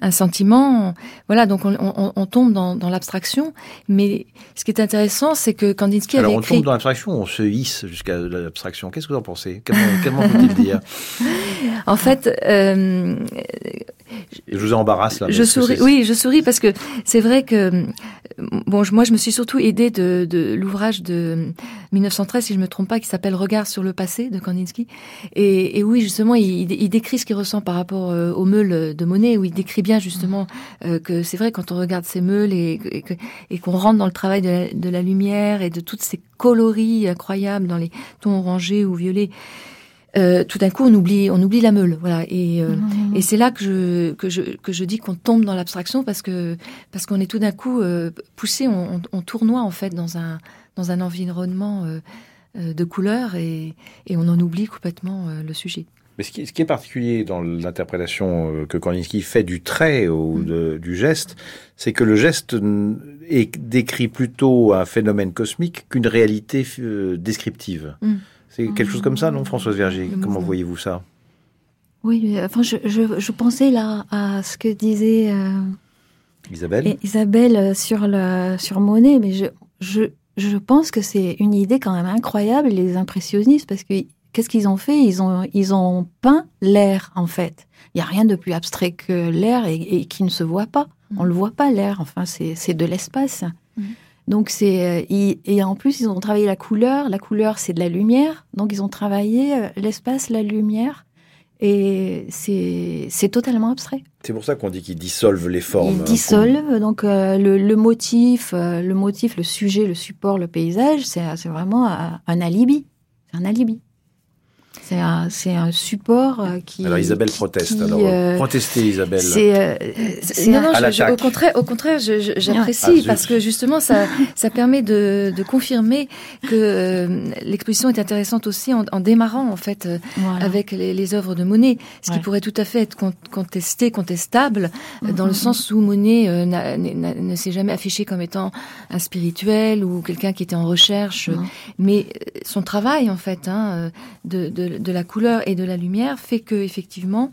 un sentiment. Voilà, donc on, on, on tombe dans, dans l'abstraction. Mais ce qui est intéressant, c'est que Kandinsky avait Alors on tombe dans l'abstraction, on se hisse jusqu'à l'abstraction. Qu'est-ce que vous en pensez? Comment, comment faut-il dire? En fait, euh, je vous embarrasse là. Je souris, oui, je souris parce que c'est vrai que bon, moi je me suis surtout aidée de, de l'ouvrage de 1913, si je me trompe pas, qui s'appelle Regard sur le passé de Kandinsky. Et, et oui, justement, il, il, décrit ce qu'il ressent par rapport euh, aux meules de Monet, où il décrit bien justement euh, que c'est vrai quand on regarde ces meules et, et, et qu'on rentre dans le travail de la, de la lumière et de toutes ces coloris incroyables dans les tons orangés ou violets. Euh, tout d'un coup on oublie on oublie la meule voilà et euh, mmh. et c'est là que je que je que je dis qu'on tombe dans l'abstraction parce que parce qu'on est tout d'un coup euh, poussé on, on, tournoie en fait dans un dans un environnement euh, euh, de couleurs et et on en oublie complètement le sujet. Mais ce qui, ce qui est particulier dans l'interprétation que Kandinsky fait du trait ou de, du geste, c'est que le geste est décrit plutôt un phénomène cosmique qu'une réalité descriptive. Mmh. C'est quelque chose comme ça, non, Françoise Verger Comment voyez-vous ça Oui, enfin, je, je, je, pensais là à ce que disait euh, Isabelle. Isabelle euh, sur le sur Monet, mais je je je pense que c'est une idée quand même incroyable les impressionnistes parce que qu'est-ce qu'ils ont fait? Ils ont ils ont peint l'air en fait. Il y a rien de plus abstrait que l'air et, et, qui ne se voit pas. On le voit pas l'air. Enfin, c'est c'est de l'espace. Mm. Donc c'est euh, et en plus ils ont travaillé la couleur. La couleur c'est de la lumière, donc ils ont travaillé euh, l'espace, la lumière, et c'est c'est totalement abstrait. C'est pour ça qu'on dit qu'ils dissolvent les formes. Ils dissolvent donc euh, le, le, motif, le motif, le sujet, le support, le paysage, c'est c'est vraiment un alibi, c'est un alibi. C'est un, c'est un support euh, qui. Alors Isabelle qui- proteste. qui, alors euh, protestez Isabelle. C'est, euh, c'est Non, non, À je- je- au contraire, au contraire, je- je- Ah, j'apprécie zut. parce que justement, ça, ça permet de, de confirmer que euh, l'exposition est intéressante aussi en, en démarrant en fait euh, voilà. avec les, les œuvres de Monet, ce qui pourrait tout à fait être con- contesté, contestable, euh, dans le sens où Monet euh, n'a- n'a- ne s'est jamais affiché comme étant un spirituel ou quelqu'un qui était en recherche, Non. mais son travail en fait hein, de, de, de la couleur et de la lumière fait que effectivement.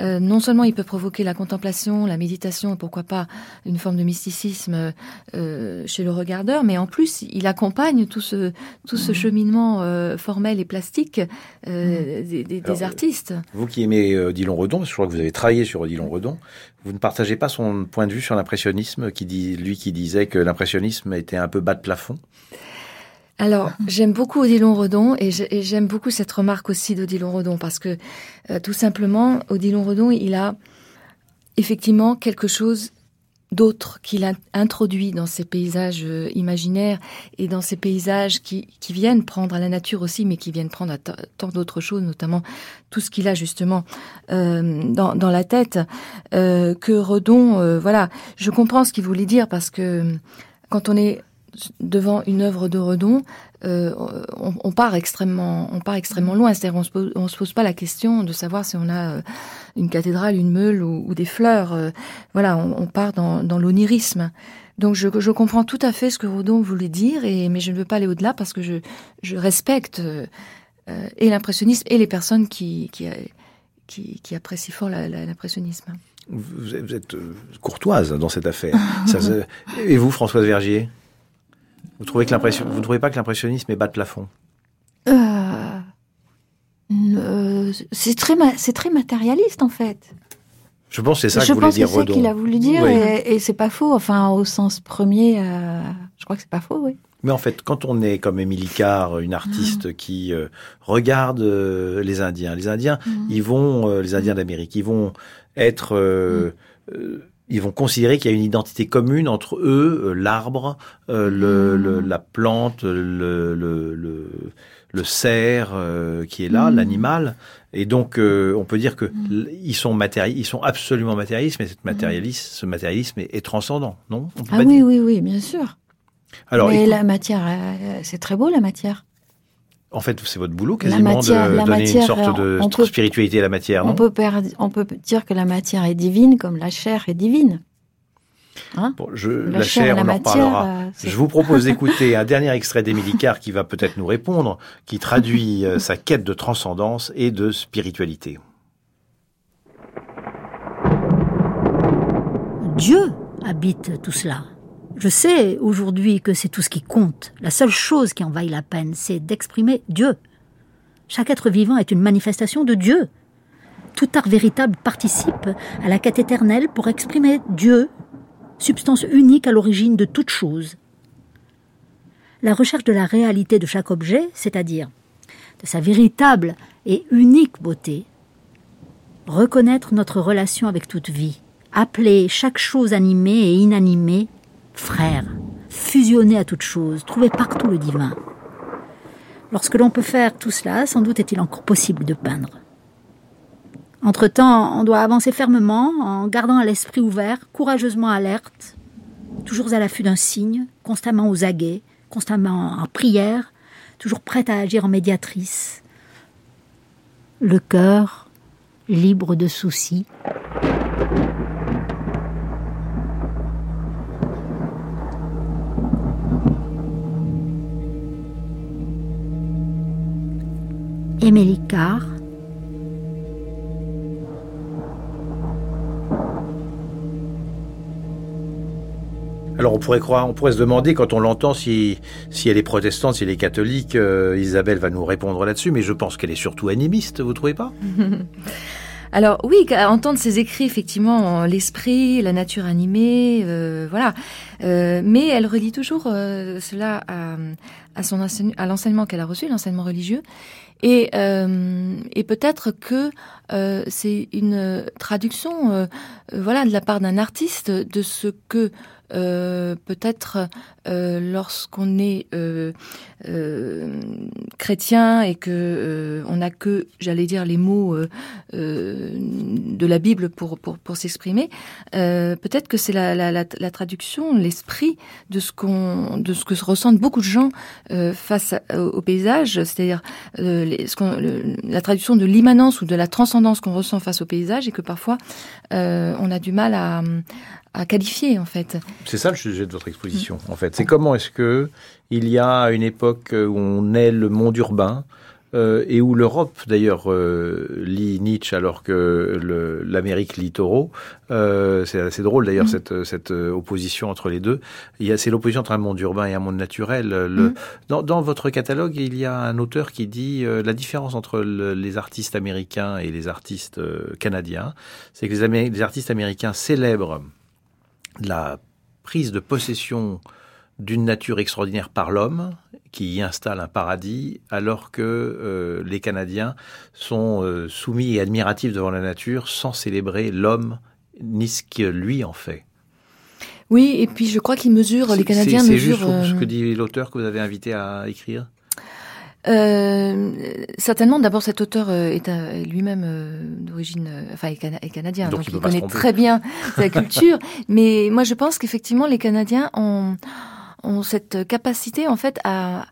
euh, non seulement il peut provoquer la contemplation, la méditation, pourquoi pas une forme de mysticisme euh, chez le regardeur, mais en plus il accompagne tout ce tout ce cheminement euh, formel et plastique euh, des, des- des Alors, artistes. Vous qui aimez Odilon Redon, parce que je crois que vous avez travaillé sur Odilon Redon, vous ne partagez pas son point de vue sur l'impressionnisme, qui dit, lui qui disait que l'impressionnisme était un peu bas de plafond? Alors, j'aime beaucoup Odilon Redon et j'ai- et j'aime beaucoup cette remarque aussi d'Odilon Redon parce que euh, tout simplement, Odilon Redon, il a effectivement quelque chose d'autre qu'il introduit dans ces paysages euh, imaginaires et dans ces paysages qui, viennent prendre à la nature aussi, mais qui viennent prendre à tant d'autres choses, notamment tout ce qu'il a justement euh, dans, la tête, que Redon, voilà, je comprends ce qu'il voulait dire parce que quand on est devant une œuvre de Redon, euh, on, on part extrêmement, on part extrêmement loin. C'est-à-dire, on se pose, on se pose pas la question de savoir si on a euh, une cathédrale, une meule ou, ou des fleurs. Euh, voilà, on, on part dans, dans l'onirisme. Donc, je, je comprends tout à fait ce que Redon voulait dire, et, mais je ne veux pas aller au-delà parce que je, je respecte euh, et l'impressionnisme et les personnes qui, qui, qui, qui apprécient fort l'impressionnisme. Vous êtes, courtoise dans cette affaire. Ça Et vous, Françoise Vergier? Vous trouvez que l'impression, vous ne trouvez pas que l'impressionnisme est bas de plafond? Euh, euh, c'est très, ma- c'est très matérialiste en fait. Je pense que c'est ça je que voulait pense que c'est qu'il a voulu dire Oui. et, et c'est pas faux. Enfin, au sens premier, euh, je crois que c'est pas faux, oui. Mais en fait, quand on est comme Émilie Carr, une artiste qui euh, regarde euh, les Indiens, les Indiens, ils vont, les Indiens d'Amérique, ils vont être, euh, ils vont considérer qu'il y a une identité commune entre eux, euh, l'arbre, euh, le, le- la plante, le, le, le, le cerf euh, qui est là, Mhm. l'animal. Et donc, euh, on peut dire que l- ils sont matéri ils sont absolument matérialistes, mais cette matérialisme, ce matérialisme est, est transcendant, non? On peut Ah oui, dire- oui, oui, bien sûr. Alors, Mais écoute- la matière, c'est très beau la matière. En fait, c'est votre boulot quasiment matière- de donner matière, une sorte de on peut- spiritualité à la matière, On peut, perdre- on peut dire que la matière est divine comme la chair est divine. Bon, je, La, la, chair, chair, et la on en matière. reparlera. euh, Je vous propose d'écouter un dernier extrait d'Émilie Carr qui va peut-être nous répondre, qui traduit euh, sa quête de transcendance et de spiritualité. Dieu habite tout cela. Je sais aujourd'hui que c'est tout ce qui compte. La seule chose qui en vaille la peine, c'est d'exprimer Dieu. Chaque être vivant est une manifestation de Dieu. Tout art véritable participe à la quête éternelle pour exprimer Dieu, substance unique à l'origine de toute chose. La recherche de la réalité de chaque objet, c'est-à-dire de sa véritable et unique beauté, reconnaître notre relation avec toute vie, appeler chaque chose animée et inanimée frère, fusionner à toute chose, trouver partout le divin. Lorsque l'on peut faire tout cela, sans doute est-il encore possible de peindre. Entre-temps, on doit avancer fermement en gardant l'esprit ouvert, courageusement alerte, toujours à l'affût d'un signe, constamment aux aguets, constamment en prière, toujours prête à agir en médiatrice. Le cœur libre de soucis. Émilie Carr. Alors on pourrait croire, on pourrait se demander quand on l'entend si, si elle est protestante, si elle est catholique, euh, Isabelle va nous répondre là-dessus, mais je pense qu'elle est surtout animiste, vous trouvez pas? Alors oui, à entendre ses écrits, effectivement, l'esprit, la nature animée, euh, voilà. Euh, mais elle relie toujours euh, cela à, à son à l'enseignement qu'elle a reçu, l'enseignement religieux. Et, euh, et peut-être que euh, c'est une traduction, euh, voilà, de la part d'un artiste de ce que peut-être euh, lorsqu'on est euh, euh, chrétien et que on n'a que, j'allais dire, les mots de la Bible pour pour, pour s'exprimer, peut-être que c'est la, la, la, la traduction, l'esprit de ce qu'on de ce que ressentent beaucoup de gens face à- au, paysage, c'est-à-dire ce la traduction de l'immanence ou de la transcendance qu'on ressent face au paysage et que parfois on a du mal à, à qualifier en fait. C'est ça le sujet de votre exposition, en fait. C'est comment est-ce que il y a une époque où on est le monde urbain euh, et où l'Europe, d'ailleurs, euh, lit Nietzsche alors que l'Amérique lit Thoreau. Euh, c'est assez drôle d'ailleurs Mhm. cette, cette opposition entre les deux. C'est l'opposition entre un monde urbain et un monde naturel. Le, Mhm. dans, dans votre catalogue, il y a un auteur qui dit la différence entre le- les artistes américains et les artistes canadiens, c'est que les, les artistes américains célèbrent la prise de possession d'une nature extraordinaire par l'homme qui y installe un paradis, alors que euh, les Canadiens sont euh, soumis et admiratifs devant la nature sans célébrer l'homme ni ce que lui en fait. Oui, et puis je crois qu'ils mesurent, les Canadiens c'est- C'est mesurent. juste ce euh, que dit l'auteur que vous avez invité à écrire? Euh, certainement, d'abord, cet auteur est lui-même d'origine, enfin, est, cana- est canadien, Donc, donc, il il, connaît très bien sa culture. Mais moi, je pense qu'effectivement, les Canadiens ont, ont cette capacité, en fait, à,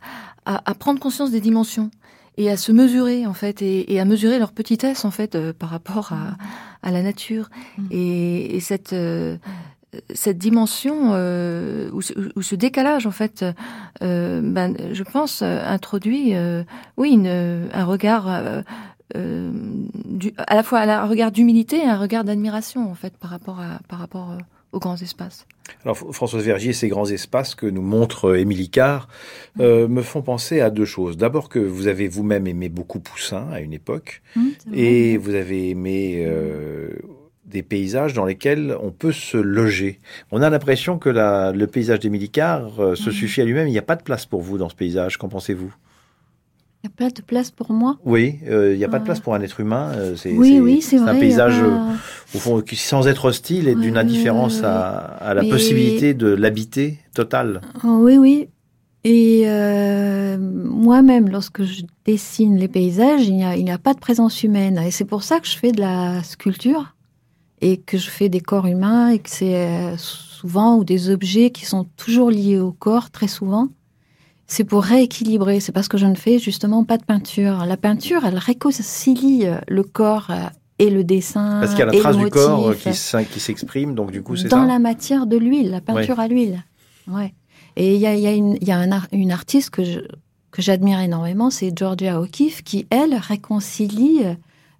à, à prendre conscience des dimensions et à se mesurer, en fait, et, et à mesurer leur petitesse, en fait, euh, par rapport à, à la nature. Mm. Et, et cette euh, cette dimension euh, ou, ce, ou ce décalage en fait ben, je pense introduit oui une, un regard du, à la fois un regard d'humilité et un regard d'admiration en fait par rapport à par rapport aux grands espaces. Alors Françoise Vergier, ces grands espaces que nous montre euh, Émilie Carr euh, me font penser à deux choses. D'abord que vous avez vous-même aimé beaucoup Poussin à une époque, vrai. et vous avez aimé euh, des paysages dans lesquels on peut se loger. On a l'impression que la, le paysage d'Émilie Carr euh, se Mhm. suffit à lui-même. Il n'y a pas de place pour vous dans ce paysage. Qu'en pensez-vous? Il n'y a pas de place pour moi? Oui, euh, il n'y a pas de Ah. place pour un être humain. euh, c'est, Oui, oui, c'est un a paysage, pas- euh, au fond, qui, sans être hostile Ouais, d'une indifférence à, à la Mais- possibilité de l'habiter totale. Oh, oui, oui. Et euh, moi-même, lorsque je dessine les paysages, il n'y a, il a pas de présence humaine. Et c'est pour ça que je fais de la sculpture et que je fais des corps humains et que c'est euh, souvent ou des objets qui sont toujours liés au corps, très souvent. C'est pour rééquilibrer. C'est parce que je ne fais justement pas de peinture. La peinture, elle réconcilie euh, le corps euh, et le dessin. Parce qu'il y a la trace du corps euh, motif. qui, s'exprime, donc du coup c'est dans ça. la matière de l'huile, la peinture à l'huile. Ouais. Et il y a, il y a, une, il y a un ar- une artiste que je- que j'admire énormément, c'est Georgia O'Keeffe, qui elle réconcilie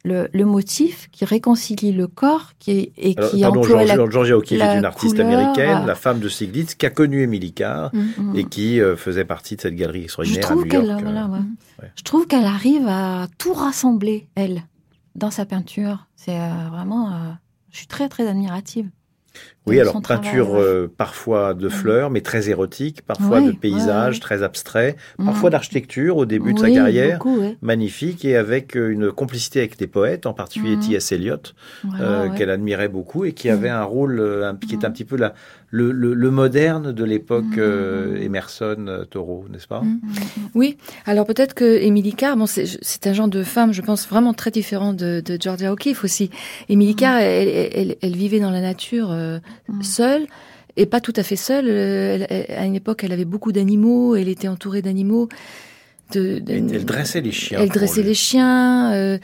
le, le motif, qui réconcilie le corps, qui et Alors, qui pardon, emploie Georgia, la Georgia O'Keeffe est une artiste couleur, américaine, euh, la femme de Stiglitz, qui a connu Émilie Carr Mm. et qui euh, faisait partie de cette galerie extraordinaire à trouve New qu'elle York. euh. voilà, ouais. ouais. Je trouve qu'elle arrive à tout rassembler elle dans sa peinture. C'est vraiment je suis très très admirative. Oui, alors peinture euh, parfois de fleurs, mais très érotique, parfois Oui, de paysages ouais, très abstraits, Mm. parfois d'architecture au début de sa carrière. beaucoup, ouais. Magnifique et avec euh, une complicité avec des poètes, en particulier Mhm. T.S. Eliot, Voilà, euh, ouais. qu'elle admirait beaucoup et qui Mhm. avait un rôle euh, qui est un petit peu la, le, le, le moderne de l'époque Mhm. euh, Emerson, euh, Thoreau, n'est-ce pas? Mhm. Oui, alors peut-être que Émilie Carr, bon, c'est un genre de femme, je pense, vraiment très différent de, de Georgia O'Keeffe aussi. Émilie Carr, elle, elle, elle- elle vivait dans la nature euh, seule, et pas tout à fait seule. Elle- elle- à une époque, elle avait beaucoup d'animaux, elle était entourée d'animaux. De, de- elle, dressait les chiens. Elle dressait lui, les chiens. euh,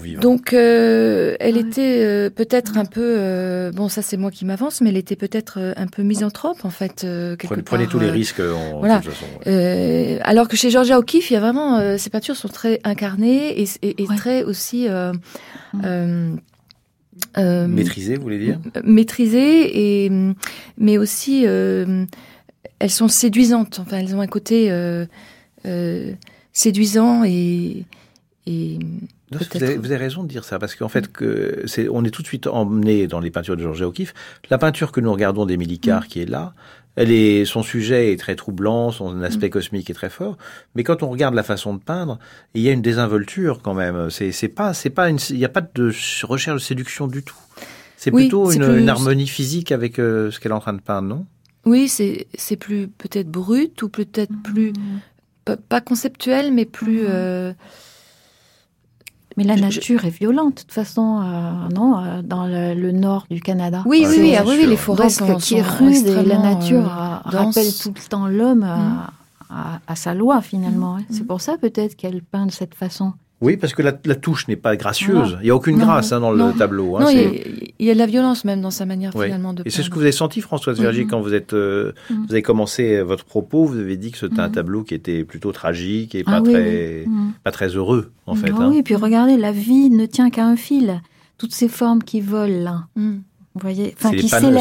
pour vivre. donc, euh, elle Ouais. était euh, peut-être un peu, euh, bon, ça c'est moi qui m'avance, mais elle était peut-être un peu misanthrope en fait. euh, quelque prenez, tous les risques en voilà. de toute façon. ouais. euh, alors que chez Georgia O'Keeffe, il y a vraiment euh, ces peintures sont très incarnées et, et, et Ouais. très aussi euh, Mm. euh, euh, Maîtrisé, vous voulez dire maîtrisées et mais aussi euh, elles sont séduisantes. Enfin, elles ont un côté euh, euh, séduisant et et Non, vous, avez, vous avez raison de dire ça, parce qu'en fait, que c'est, on est tout de suite emmené dans les peintures de Georges O'Keeffe. La peinture que nous regardons d'Émilie Carr, qui est là, elle est, son sujet est très troublant, son aspect cosmique est très fort. Mais quand on regarde la façon de peindre, il y a une désinvolture quand même. C'est, c'est pas, c'est pas une, il n'y a pas de recherche de séduction du tout. C'est Oui, plutôt une, plus- une harmonie physique avec euh, ce qu'elle est en train de peindre, non? Oui, c'est c'est plus peut-être brut ou peut-être plus pas- pas conceptuel, mais plus. Euh, Mais la Je- nature est violente, de toute façon, euh, non, euh, dans le, le nord du Canada. Oui, oui, c'est oui, ah oui, oui, les forêts Donc, sont, qui est sont rude et la nature euh, euh, rappelle tout le temps l'homme à, Mhm. à- à sa loi finalement. hein. C'est Mhm. pour ça peut-être qu'elle peint de cette façon. Oui, parce que la, la touche n'est pas gracieuse. Non. Il n'y a aucune Non. grâce hein, dans Non. le tableau. hein, Non, il y, a, il y a de la violence même dans sa manière finalement de Et c'est ce que vous avez senti, Françoise Verger, Mhm. quand vous êtes, euh, Mhm. vous avez commencé euh, votre propos. Vous avez dit que c'était un Mhm. tableau qui était plutôt tragique et pas Ah oui, Mhm. pas très heureux, en fait. Ah hein. Oui, puis regardez, la vie ne tient qu'à un fil. Toutes ces formes qui volent là, Mm. vous voyez, enfin qui s'élèvent,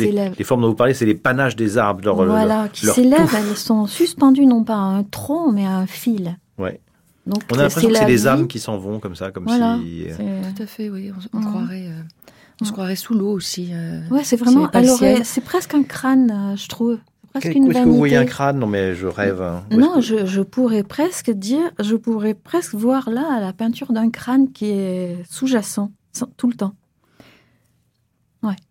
les, les formes dont vous parlez, c'est les panaches des arbres. Leur, leur- voilà, qui s'élèvent, elles sont suspendues non pas à un tronc, mais à un fil. Ouais. Donc On a l'impression que c'est vie. âmes qui s'en vont comme ça, comme Voilà. si. euh, Tout à fait, oui. On, on croirait, euh, on se croirait sous l'eau aussi. euh. Ouais, c'est vraiment. C'est Alors, presque un crâne, euh, je trouve. Presque une est-ce que vous voyez un crâne? Non, mais je rêve. hein. Non, que- je, je pourrais presque dire, je pourrais presque voir là la peinture d'un crâne qui est sous-jacent tout le temps.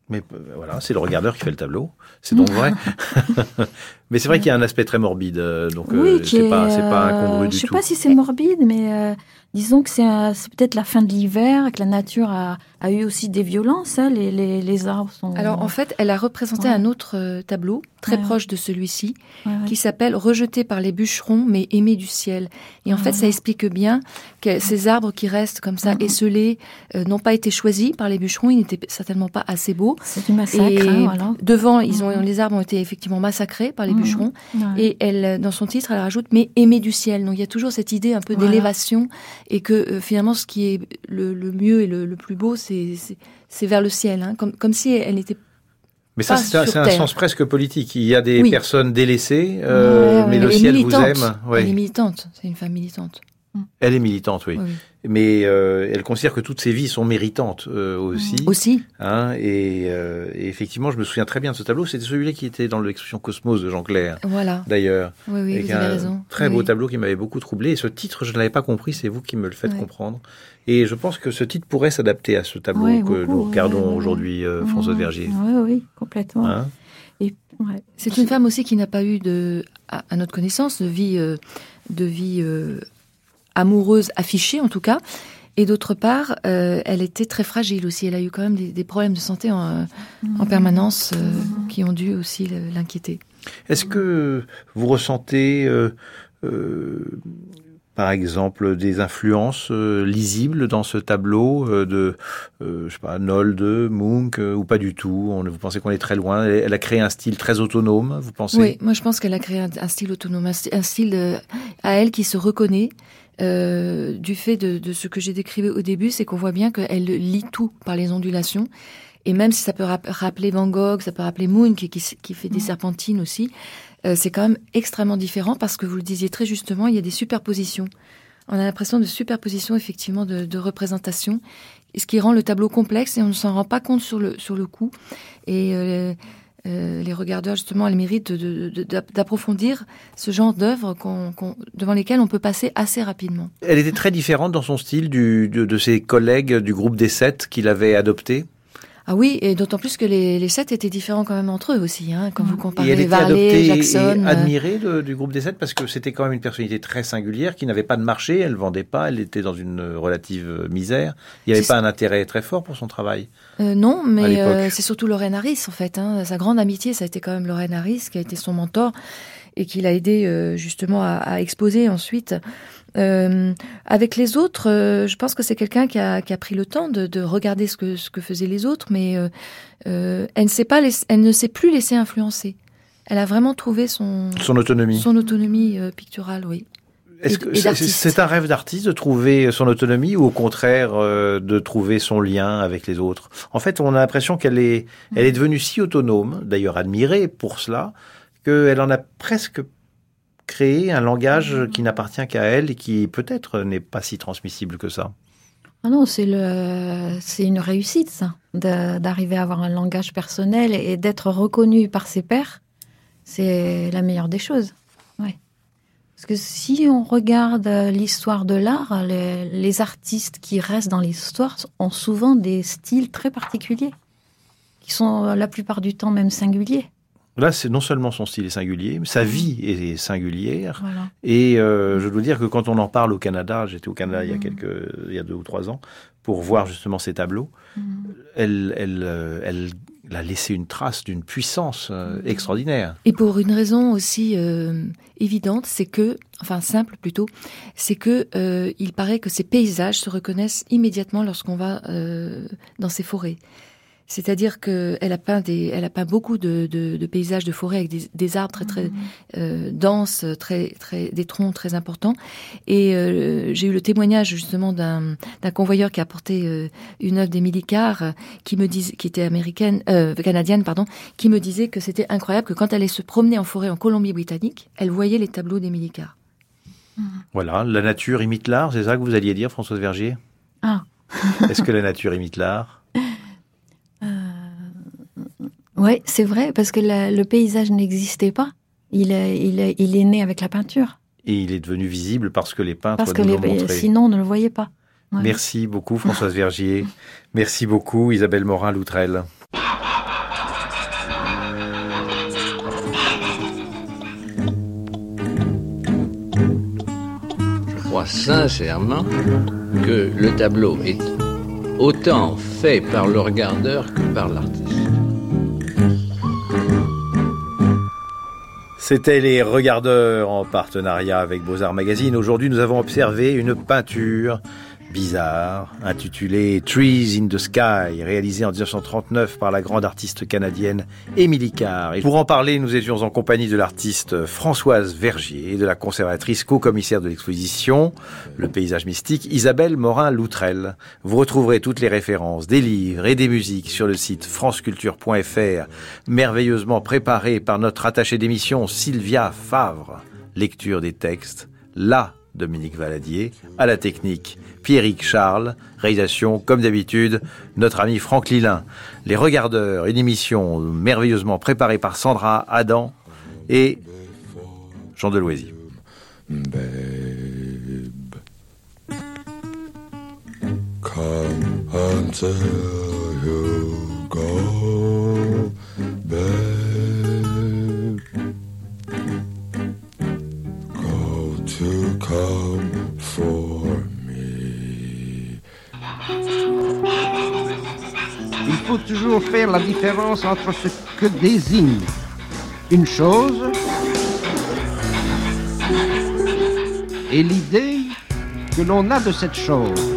Mais euh, voilà, c'est le regardeur qui fait le tableau. C'est donc vrai. mais c'est vrai qu'il y a un aspect très morbide. euh, Donc, euh, qui c'est est, pas, pas euh, incongru Je du sais tout. pas si c'est morbide, mais euh, disons que c'est peut-être la fin de l'hiver, que la nature a, a eu aussi des violences. hein, les, les, les arbres sont. Alors en fait, elle a représenté Ouais. un autre euh, tableau très Ouais, ouais. proche de celui-ci, qui s'appelle Rejeté par les bûcherons, mais aimé du ciel. Et en fait, ça explique bien que ces arbres qui restent comme ça, esselés, euh, n'ont pas été choisis par les bûcherons. Ils n'étaient certainement pas assez beaux. C'est du massacre, Et hein, voilà. devant, ils ont, les arbres ont été effectivement massacrés par les bûcherons. Et elle, euh, dans son titre, elle rajoute mais aimé du ciel. Donc il y a toujours cette idée un peu Voilà. d'élévation et que euh, finalement ce qui est le, le mieux et le, le plus beau, c'est c'est- vers le ciel, hein. comme, comme si elle n'était Mais ça, c'est un, sens presque politique. Il y a des Oui. personnes délaissées, euh, Ouais, ouais. mais le ciel vous aime. Ouais. Elle est militante. C'est une femme militante. Elle est militante, oui. Mais euh, elle considère que toutes ses vies sont méritantes euh, aussi. Aussi. Hein, et, et effectivement, je me souviens très bien de ce tableau. C'était celui-là qui était dans l'exposition Cosmos de Jean Clair, Voilà. d'ailleurs. Oui, oui, vous avez un raison. Très Oui, beau tableau qui m'avait beaucoup troublé. Et ce titre, je ne l'avais pas compris. C'est vous qui me le faites comprendre. Et je pense que ce titre pourrait s'adapter à ce tableau Ouais, que beaucoup, nous regardons ouais, ouais, aujourd'hui, euh, François. Vergier. Oui, oui, complètement. Hein Et, ouais. C'est une femme aussi qui n'a pas eu de, à, à notre connaissance, de vie, euh, de vie euh, amoureuse affichée en tout cas. Et d'autre part, euh, elle était très fragile aussi. Elle a eu quand même des, des problèmes de santé en, en permanence qui ont dû aussi l'inquiéter. Est-ce que vous ressentez, euh, euh, par exemple, des influences euh, lisibles dans ce tableau euh, de, euh, je sais pas, Nolde, Munch, euh, ou pas du tout? On- Vous pensez qu'on est très loin? Elle, elle a créé un style très autonome, vous pensez? Oui, moi je pense qu'elle a créé un, un style autonome, un, style euh, à elle qui se reconnaît. euh, du fait de, de ce que j'ai décrit au début, c'est qu'on voit bien qu'elle lit tout par les ondulations. Et même si ça peut rap- rappeler Van Gogh, ça peut rappeler Moon, qui, qui, qui fait des serpentines aussi, euh, c'est quand même extrêmement différent parce que vous le disiez très justement, il y a des superpositions. On a l'impression de superposition effectivement de, de représentation, ce qui rend le tableau complexe et on ne s'en rend pas compte sur le, sur le coup. Et euh, euh, les regardeurs, justement, de- de- de- d'approfondir ce genre d'œuvres devant lesquelles on peut passer assez rapidement. Elle était très différente dans son style de, de ses collègues du groupe des sept qu'il avait adopté? Ah oui, et d'autant plus que les, les sept étaient différents quand même entre eux aussi, hein, quand vous Et comparez elle était Varley, Jackson. et euh, admirée de- du groupe des sept parce que c'était quand même une personnalité très singulière qui n'avait pas de marché, elle vendait pas, elle était dans une relative euh, misère. Il n'y avait pas un intérêt très fort pour son travail. Euh, non, mais euh, c'est surtout Lorraine Harris en fait. Hein. Sa grande amitié, ça a été quand même Lorraine Harris qui a été son mentor et qui l'a aidé euh, justement à, à exposer ensuite. Euh, avec les autres, euh, je pense que c'est quelqu'un qui a, qui a pris le temps de, de regarder ce que, ce que faisaient les autres, mais euh, elle ne s'est pas, elle ne s'est plus laissée influencer. Elle a vraiment trouvé son Son autonomie. son autonomie picturale, oui. Est-ce que c'est- un rêve d'artiste de trouver son autonomie ou au contraire euh, de trouver son lien avec les autres? En fait, on a l'impression qu'elle est, elle est devenue si autonome, d'ailleurs admirée pour cela, qu'elle en a presque créé un langage qui n'appartient qu'à elle et qui peut-être n'est pas si transmissible que ça. Ah non, c'est le, c'est une réussite ça, d'arriver à avoir un langage personnel et d'être reconnu par ses pairs. C'est la meilleure des choses. Ouais. Parce que si on regarde euh, l'histoire de l'art, les, les artistes qui restent dans l'histoire ont souvent des styles très particuliers, qui sont euh, la plupart du temps même singuliers. Là, c'est non seulement son style est singulier, mais sa vie est singulière. Voilà. Et euh, je dois dire que quand on en parle au Canada, j'étais au Canada il y a Mhm. quelques, il y a deux ou trois ans, pour voir justement ces tableaux, Mhm. elle, elle, euh, elle a laissé une trace d'une puissance euh, Mhm. extraordinaire. Et pour une raison aussi euh, évidente, c'est que, enfin simple plutôt, c'est que euh, il paraît que ces paysages se reconnaissent immédiatement lorsqu'on va dans ces forêts. C'est-à-dire qu'elle a peint des, elle a peint beaucoup de, de, de paysages de forêt avec des, des arbres très très euh, denses, très très des troncs très importants. Et euh, j'ai eu le témoignage justement d'un d'un convoyeur qui a porté euh, une œuvre d'Émilie Carr, qui me disait, qui était américaine, euh, canadienne pardon, qui me disait que c'était incroyable que quand elle allait se promener en forêt en Colombie-Britannique, elle voyait les tableaux d'Émilie Carr. Voilà, la nature imite l'art, c'est ça que vous alliez dire, Françoise Vergier? Ah. Est-ce que la nature imite l'art? Oui, c'est vrai, parce que la- le paysage n'existait pas. Il est, il, est, il est né avec la peinture. Et il est devenu visible parce que les peintres Parce que les, l'ont montré. sinon, on ne le voyait pas. Ouais. Merci beaucoup Françoise Vergier. Merci beaucoup Isabelle Morin-Loutrel. Je crois sincèrement que le tableau est autant fait par le regardeur que par l'artiste. C'était les regardeurs en partenariat avec Beaux-Arts Magazine. Aujourd'hui, nous avons observé une peinture bizarre intitulée Trees in the Sky, réalisée en 1939 par la grande artiste canadienne Émilie Carr. Pour en parler, nous étions en compagnie de l'artiste Françoise Vergier et de la conservatrice co-commissaire de l'exposition Le paysage mystique Isabelle Morin-Loutrel. Vous retrouverez toutes les références des livres et des musiques sur le site franceculture.fr, merveilleusement préparé par notre attachée d'émission Sylvia Favre. Lecture des textes, là Dominique Valadier, à la technique, Pierrick Charles, réalisation, comme d'habitude, notre ami Franck Lilin. Les Regardeurs, une émission merveilleusement préparée par Sandra Adam et Jean Deloisy. babe. Faut toujours faire la différence entre ce que désigne une chose et l'idée que l'on a de cette chose.